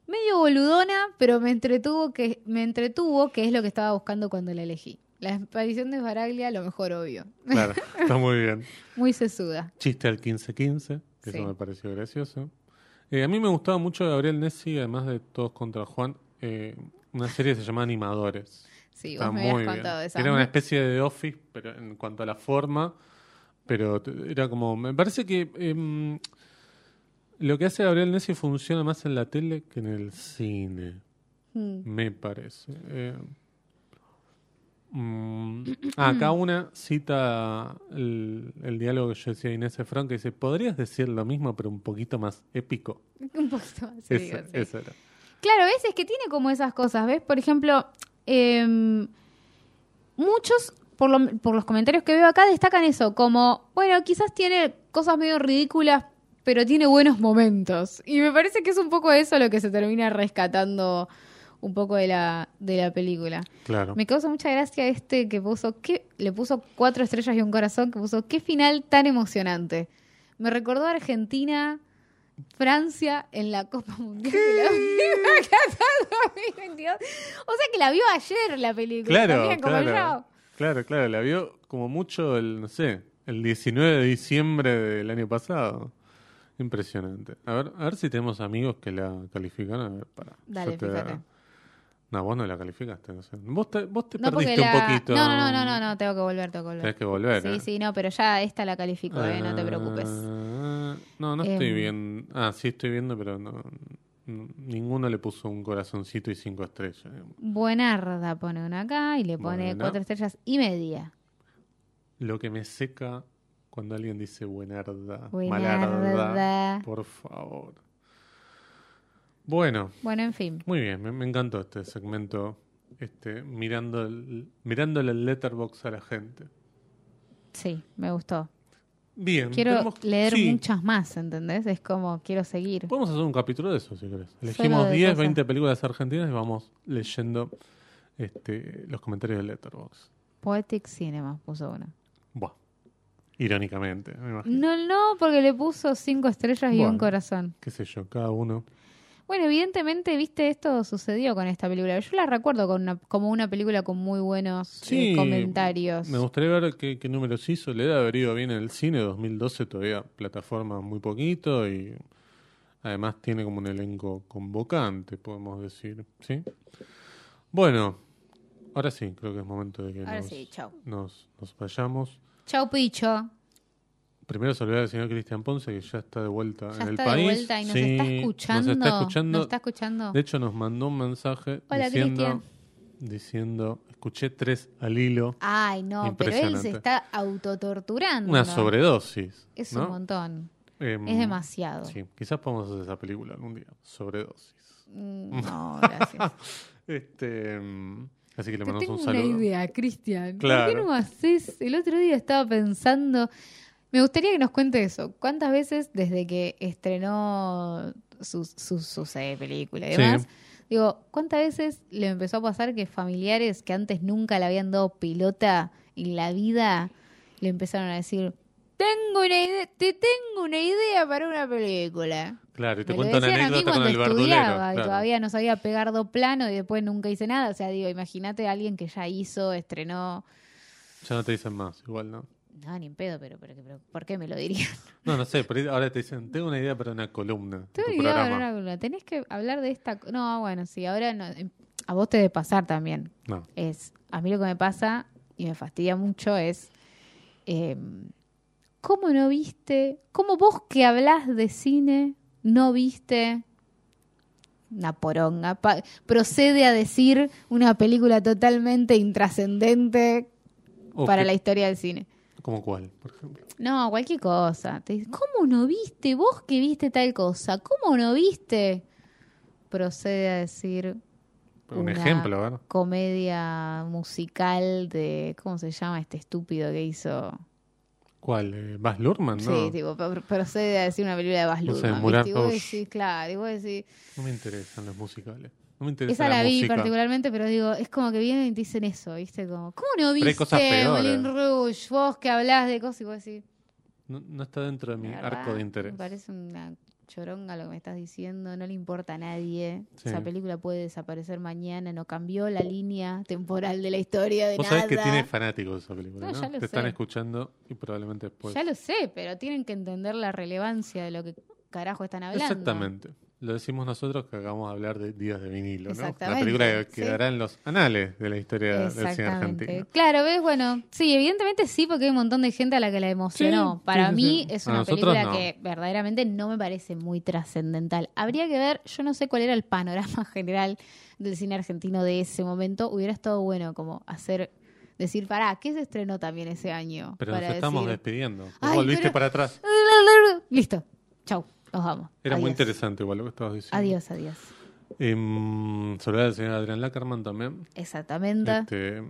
Medio boludona, pero me entretuvo que me entretuvo, que es lo que estaba buscando cuando la elegí. La aparición de Baraglia, lo mejor obvio. Claro, está muy bien. Muy sesuda. Chiste al 15-15, que Sí. eso me pareció gracioso. Eh, a mí me gustaba mucho Gabriel Nessi, además de Todos contra Juan, eh, una serie que se llama Animadores. Sí, Está vos me muy habías bien. contado de esa. Era una especie de Office, pero en cuanto a la forma, pero era como, me parece que em, lo que hace Gabriel Nessi funciona más en la tele que en el cine, Mm. me parece. Eh, mm, acá una cita el, el diálogo que yo decía de Inés Efron, que dice, ¿podrías decir lo mismo pero un poquito más épico? Un poquito más, sí, sí. era. Claro, ves, es que tiene como esas cosas, ¿ves? Por ejemplo, em, muchos, por, lo- por los comentarios que veo acá, destacan eso, como, bueno, quizás tiene cosas medio ridículas, pero tiene buenos momentos. Y me parece que es un poco eso lo que se termina rescatando un poco de la, de la película. Claro. Me causa mucha gracia este que puso, que le puso cuatro estrellas y un corazón, que puso, qué final tan emocionante. Me recordó a Argentina, Francia en la Copa Mundial de la FIFA Qatar 2022. O sea que la vio ayer la película, Claro, también como claro. yo. Claro, claro, la vio como mucho el, no sé, el 19 de diciembre del año pasado. Impresionante. A ver, a ver si tenemos amigos que la califican. A ver, para. Dale, fíjate. No, vos no la calificaste. No sé. Vos te, vos te No, perdiste la... un poquito. No, no, no, no, no, no, tengo que volver, tengo que volver. Tenés que volver. Sí, ¿eh? sí, no, pero ya esta la califico, eh, no te preocupes. Ah, No, no estoy Em. viendo. Ah, sí estoy viendo, pero no, ninguno le puso un corazoncito y cinco estrellas. Buenarda pone una acá y le pone cuatro estrellas y media. Lo que me seca cuando alguien dice buenarda, Buenarda. malarda, por favor. Bueno, Bueno, en fin. muy bien, me, me encantó este segmento, este mirando el, mirándole el letterbox a la gente. Sí, me gustó. Bien, Quiero tenemos- leer sí, muchas más, ¿entendés? Es como, quiero seguir. Podemos hacer un capítulo de eso, si querés. Elegimos de 10, cosas. 20 películas argentinas y vamos leyendo este, los comentarios del letterbox. Poetic Cinema puso una. Buah, irónicamente, me imagino. No, no, porque le puso cinco estrellas y un corazón. Qué sé yo, cada uno. Bueno, evidentemente, viste, esto sucedió con esta película. Yo la recuerdo con una- como una película con muy buenos Sí, eh, comentarios. Me gustaría ver qué, qué números hizo. Le debe haber ido bien en el cine. 2012 todavía plataforma muy poquito y además tiene como un elenco convocante, podemos decir. ¿Sí? Bueno, ahora sí, creo que es momento de que Ahora nos, sí, chau. nos, nos vayamos. Chau, Picho. Primero saludar al señor Cristian Ponce, que ya está de vuelta Ya en el está país. de vuelta y nos Sí, está escuchando. Nos está escuchando. ¿Nos está escuchando? De hecho, nos mandó un mensaje Hola, diciendo, Cristian. diciendo, escuché tres al hilo, Ay, no, pero él se está autotorturando. una sobredosis. Es ¿no? un montón. Em, Es demasiado. Sí, quizás podamos hacer esa película algún día, sobredosis. Mm, No, gracias. Este, em, así que le mandamos tengo un una saludo. idea, Cristian. ¿Por qué no haces? El otro día estaba pensando. Me gustaría que nos cuente eso. ¿Cuántas veces desde que estrenó su, su, su serie, película y Sí. demás? Digo, ¿cuántas veces le empezó a pasar que familiares que antes nunca le habían dado pelota en la vida le empezaron a decir, tengo una idea, te tengo una idea para una película. Claro, y te Me lo cuento una decían a mí anécdota con cuando el verdulero. estudiaba y todavía no sabía pegar dos planos y después nunca hice nada. O sea, digo, imagínate a alguien que ya hizo, estrenó. Ya no te dicen más, igual, ¿no? No, ni en pedo, pero, pero, pero ¿por qué me lo dirían? No, no sé, pero ahora te dicen, tengo una idea para una columna. Tengo idea, tenés que hablar de esta. No, bueno, sí, ahora no, em, a vos te debe pasar también. No. Es, a mí lo que me pasa y me fastidia mucho es. eh, ¿Cómo no viste? ¿Cómo vos que hablas de cine no viste una poronga? Pa- procede a decir una película totalmente intrascendente O para que- la historia del cine. ¿Cómo cuál, por ejemplo? No, cualquier cosa. Te ¿Cómo no viste? Vos que viste tal cosa. ¿Cómo no viste? Procede a decir Un Una- ejemplo, ¿verdad? comedia musical de. ¿Cómo se llama este estúpido que hizo? ¿Cuál? Eh, ¿Baz Luhrmann? No, Sí, tipo, pro- procede a decir una película de Baz No sé. Y vos Rouge. decís, claro, y vos decís. no me interesan los musicales. No me interesa Esa la, la vi música. particularmente, pero digo, es como que vienen y te dicen eso, ¿viste? Como, ¿cómo no hay viste. Moulin Rouge? Vos que hablás de cosas y vos decís. No, no está dentro de mi verdad, arco de interés. Me parece una choronga lo que me estás diciendo, no le importa a nadie. Sí. Esa película puede desaparecer mañana, no cambió la línea temporal de la historia de Vos nada. sabés que tiene fanáticos esa película, No, ¿no? ya lo Te están escuchando y probablemente después. Ya lo sé, pero tienen que entender la relevancia de lo que carajo están hablando. Exactamente. Lo decimos nosotros que acabamos de hablar de Días de vinilo, ¿no? La película que sí. quedará en los anales de la historia del cine argentino. Claro, ves, bueno, sí, evidentemente sí, porque hay un montón de gente a la que la emocionó. Sí, Para sí, mí es una película no. que verdaderamente no me parece muy trascendental. Habría que ver, yo no sé cuál era el panorama general del cine argentino de ese momento. Hubiera estado bueno como hacer, decir, pará, ¿qué se estrenó también ese año? Pero Para nos estamos despidiendo. Vos Ay, volviste pero- para atrás. Listo, chau, nos vamos. Era muy interesante igual lo que estabas diciendo. Adiós, adiós. Em, Soledad del señor Adrián Lackerman también. Exactamente. Este,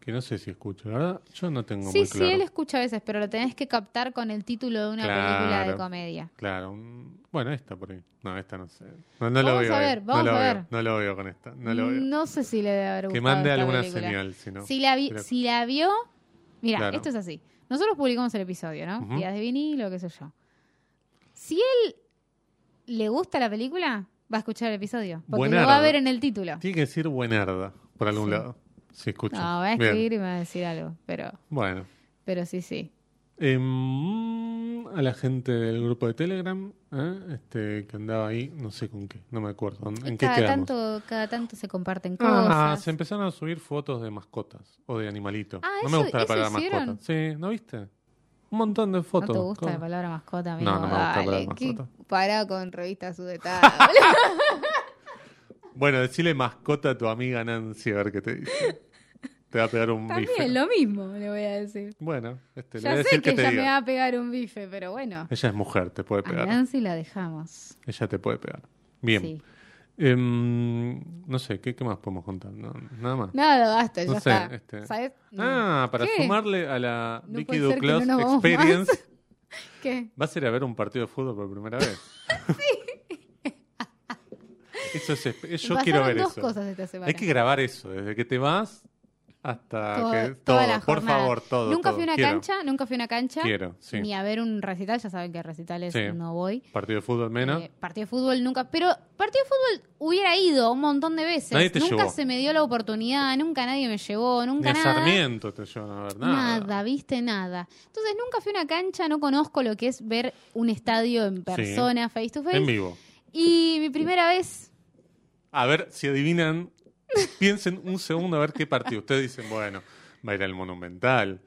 que no sé si escucho, la verdad. Yo no tengo Sí, muy sí, él escucha a veces, pero lo tenés que captar con el título de una película de comedia. Claro. un- Bueno, esta por ahí. No, esta no sé. No, no lo Vamos veo. a ver, no vamos a veo. ver. No lo veo con esta. No lo veo. No sé si le debe haber que gustado mande esta alguna película. señal, si no. Si la, vi- Pero- si la vio, mira, Claro. esto es así. Nosotros publicamos el episodio, ¿no? Ujú. Días de vinilo, qué sé yo. Si él le gusta la película, va a escuchar el episodio. Porque Buenarda. lo va a ver en el título. Tiene que decir buenarda por algún Sí. lado. Si escucho. No, va a Bien. escribir y me va a decir algo. Pero, Bueno. pero sí, sí. Em, a la gente del grupo de Telegram, ¿eh? este, que andaba ahí, no sé con qué, no me acuerdo. ¿En qué cada, tanto, cada tanto se comparten Ah, cosas. se empezaron a subir fotos de mascotas o de animalitos. Ah, no me gusta la palabra mascota. Sí, ¿no viste? Un montón de ¿No fotos. te gusta ¿Cómo? la palabra mascota, amigo? No, no me gusta la Dale, palabra qué mascota. Pará con revista sudetada. Bueno, decirle mascota a tu amiga Nancy a ver qué te dice. Te va a pegar un bife. También lo mismo le voy a decir. Bueno, este, le Ya voy a sé decir que que te ella me diga. va a pegar un bife, pero bueno. Ella es mujer, te puede A pegar. Nancy la dejamos. Ella te puede pegar. Bien. Sí. Em, no sé, ¿qué, qué más podemos contar? No, nada más. Nada, basta, ya No sé, está. este- ¿Sabes? No. Ah, para ¿Qué? sumarle a la No Vicky Duclos Experience, ¿Qué? vas a ir a ver un partido de fútbol por primera vez. Eso es, yo quiero ver dos eso. cosas esta semana. Hay que grabar eso, desde que te vas hasta Todo- que todo, la por favor, todo. Nunca todo. fui a una Quiero. cancha, nunca fui a una cancha. Quiero, sí. Ni a ver un recital, ya saben que recitales Sí. no voy. Partido de fútbol menos. Eh, partido de fútbol nunca, pero partido de fútbol hubiera ido un montón de veces. Nadie te nunca llevó. se me dio la oportunidad, nunca nadie me llevó, Ni nunca a nada. Sarmiento te llevan a ver nada. Nada, viste nada. Entonces nunca fui a una cancha, no conozco lo que es ver un estadio en persona, face to face. En vivo. Y mi primera vez, A ver si adivinan. Piensen un segundo a ver qué partido. Ustedes dicen, bueno, va a ir al Monumental,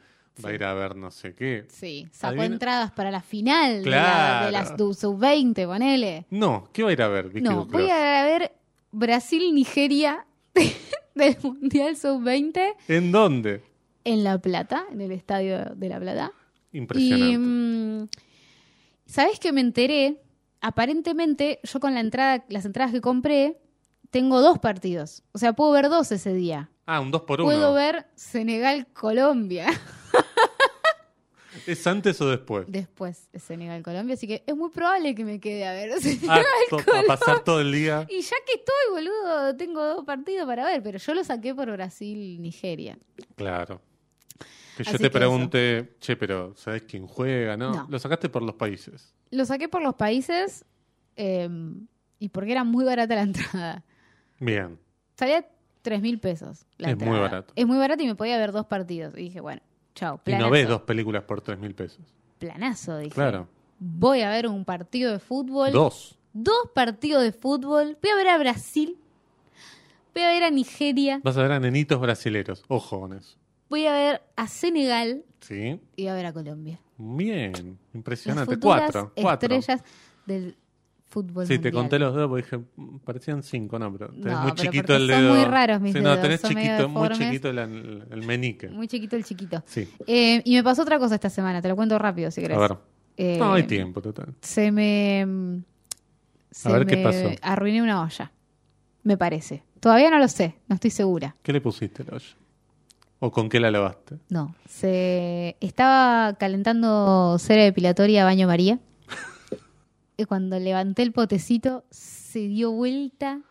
va a ir a ver no sé qué. sí, sacó Adivina- entradas para la final de, la, de las du- sub-20, ponele. No, ¿qué va a ir a ver, Vicky No, Duclos? voy a ver Brasil-Nigeria del Mundial sub-20 ¿En dónde? en La Plata, en el estadio de La Plata. Impresionante. Y, mm, ¿sabes que me enteré? Aparentemente, yo con la entrada, las entradas que compré, tengo dos partidos. O sea, puedo ver dos ese día. ah, un 2 por 1 Puedo ver Senegal-Colombia ¿Es antes o después? después de Senegal-Colombia. Así que es muy probable que me quede a ver Ah, Senegal-Colombia. a pasar todo el día. Y ya que estoy, boludo, tengo dos partidos para ver, pero yo lo saqué por Brasil-Nigeria. Claro. Que yo Así te que pregunte, che, pero ¿sabes quién juega? No, No. lo sacaste por los países. Lo saqué por los países eh, y porque era muy barata la entrada. Bien. Salía tres mil pesos. La Es entrada. muy barato. Es muy barato y me podía ver dos partidos. Y dije, bueno, chao. Y no ves dos películas por tres mil pesos. Planazo, dije. Claro. Voy a ver un partido de fútbol. Dos. Dos partidos de fútbol. Voy a ver a Brasil. Voy a ver a Nigeria. Vas a ver a nenitos brasileros. Ojo con eso. Voy a ver a Senegal. Sí. Y voy a ver a Colombia. Bien. Impresionante. Cuatro. Cuatro. estrellas del fútbol Sí, te conté los dedos porque dije, mm, parecían cinco, no, pero tenés No, muy pero chiquito el son dedo. muy raros mis sí, no, tenés son chiquito, muy chiquito el, el, menique. Muy chiquito el chiquito. Sí. Eh, y me pasó otra cosa esta semana. Te lo cuento rápido si querés. A ver. Eh, No hay tiempo, total. Se me. Se ver, ¿qué me pasó? Arruiné una olla. Me parece. Todavía no lo sé. No estoy segura. ¿Qué le pusiste a la olla? ¿O con qué la lavaste? No. Se estaba calentando cera depilatoria a baño María. Cuando levanté el potecito, se dio vuelta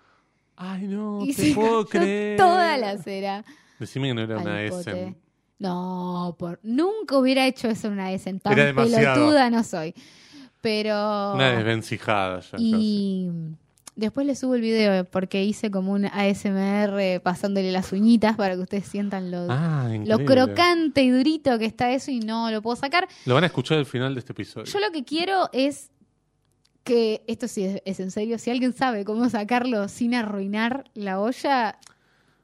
Ay, no, y te se puedo cayó creer. toda la cera. Decime que no era una S. No, por, nunca hubiera hecho eso en una S. Tan Era demasiado. pelotuda no soy. Pero. Una desvencijada ya. Y después le subo el video porque hice como un ASMR pasándole las uñitas para que ustedes sientan lo. Ah, lo crocante y durito que está eso y no lo puedo sacar. Lo van a escuchar al final de este episodio. Yo lo que quiero es que, esto sí es, es en serio, si alguien sabe cómo sacarlo sin arruinar la olla,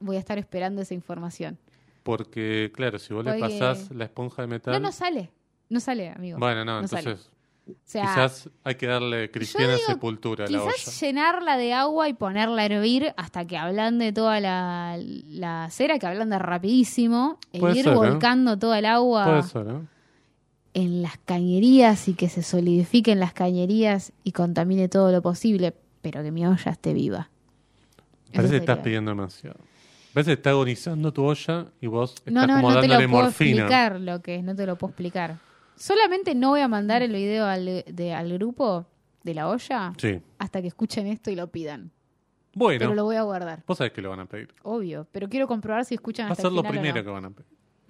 voy a estar esperando esa información. Porque, claro, si vos le pasás la esponja de metal. No, no sale. No sale, amigo. bueno, no, no sale. entonces o sea, quizás hay que darle cristiana digo, sepultura a la olla. Quizás llenarla de agua y ponerla a hervir hasta que ablande toda la, la cera, que ablanda rapidísimo, e Puede ir ser, ¿eh? volcando toda el agua Puede ser, ¿eh? En las cañerías y que se solidifique en las cañerías y contamine todo lo posible, pero que mi olla esté viva. Parece que estás pidiendo demasiado. Parece que está agonizando tu olla y vos estás No, no, como no te lo puedo morfina. explicar lo que es, no te lo puedo explicar. Solamente no voy a mandar el video al, de- al grupo de la olla Sí. hasta que escuchen esto y lo pidan. Bueno, Pero lo voy a guardar. vos sabés que lo van a pedir. Obvio, pero quiero comprobar si escuchan Va a hasta ser el lo o primero no. que van a pedir.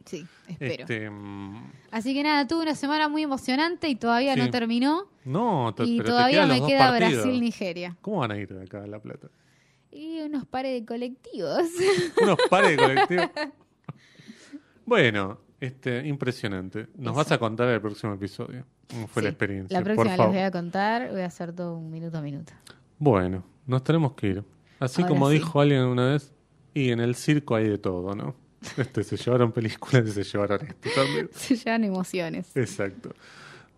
Sí, espero. Este, mm, Así que nada, tuve una semana muy emocionante y todavía Sí. no terminó. no, te- Y pero todavía me queda. Brasil-Nigeria. ¿Cómo van a ir de acá a La Plata? Y unos pares de colectivos. Unos pares de colectivos. bueno, este, impresionante. Nos Eso. vas a contar el próximo episodio. ¿Cómo fue la experiencia? La próxima les voy a contar, voy a hacer todo un minuto a minuto. Bueno, nos tenemos que ir. Así Ahora como sí. dijo alguien una vez, y en el circo hay de todo, ¿no? Este, se llevaron películas y se llevaron esto también. Se llevan emociones. Exacto.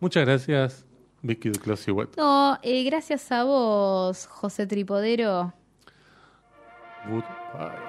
Muchas gracias, Vicky Duclos y Wet. No, eh, gracias a vos, José Tripodero. Goodbye.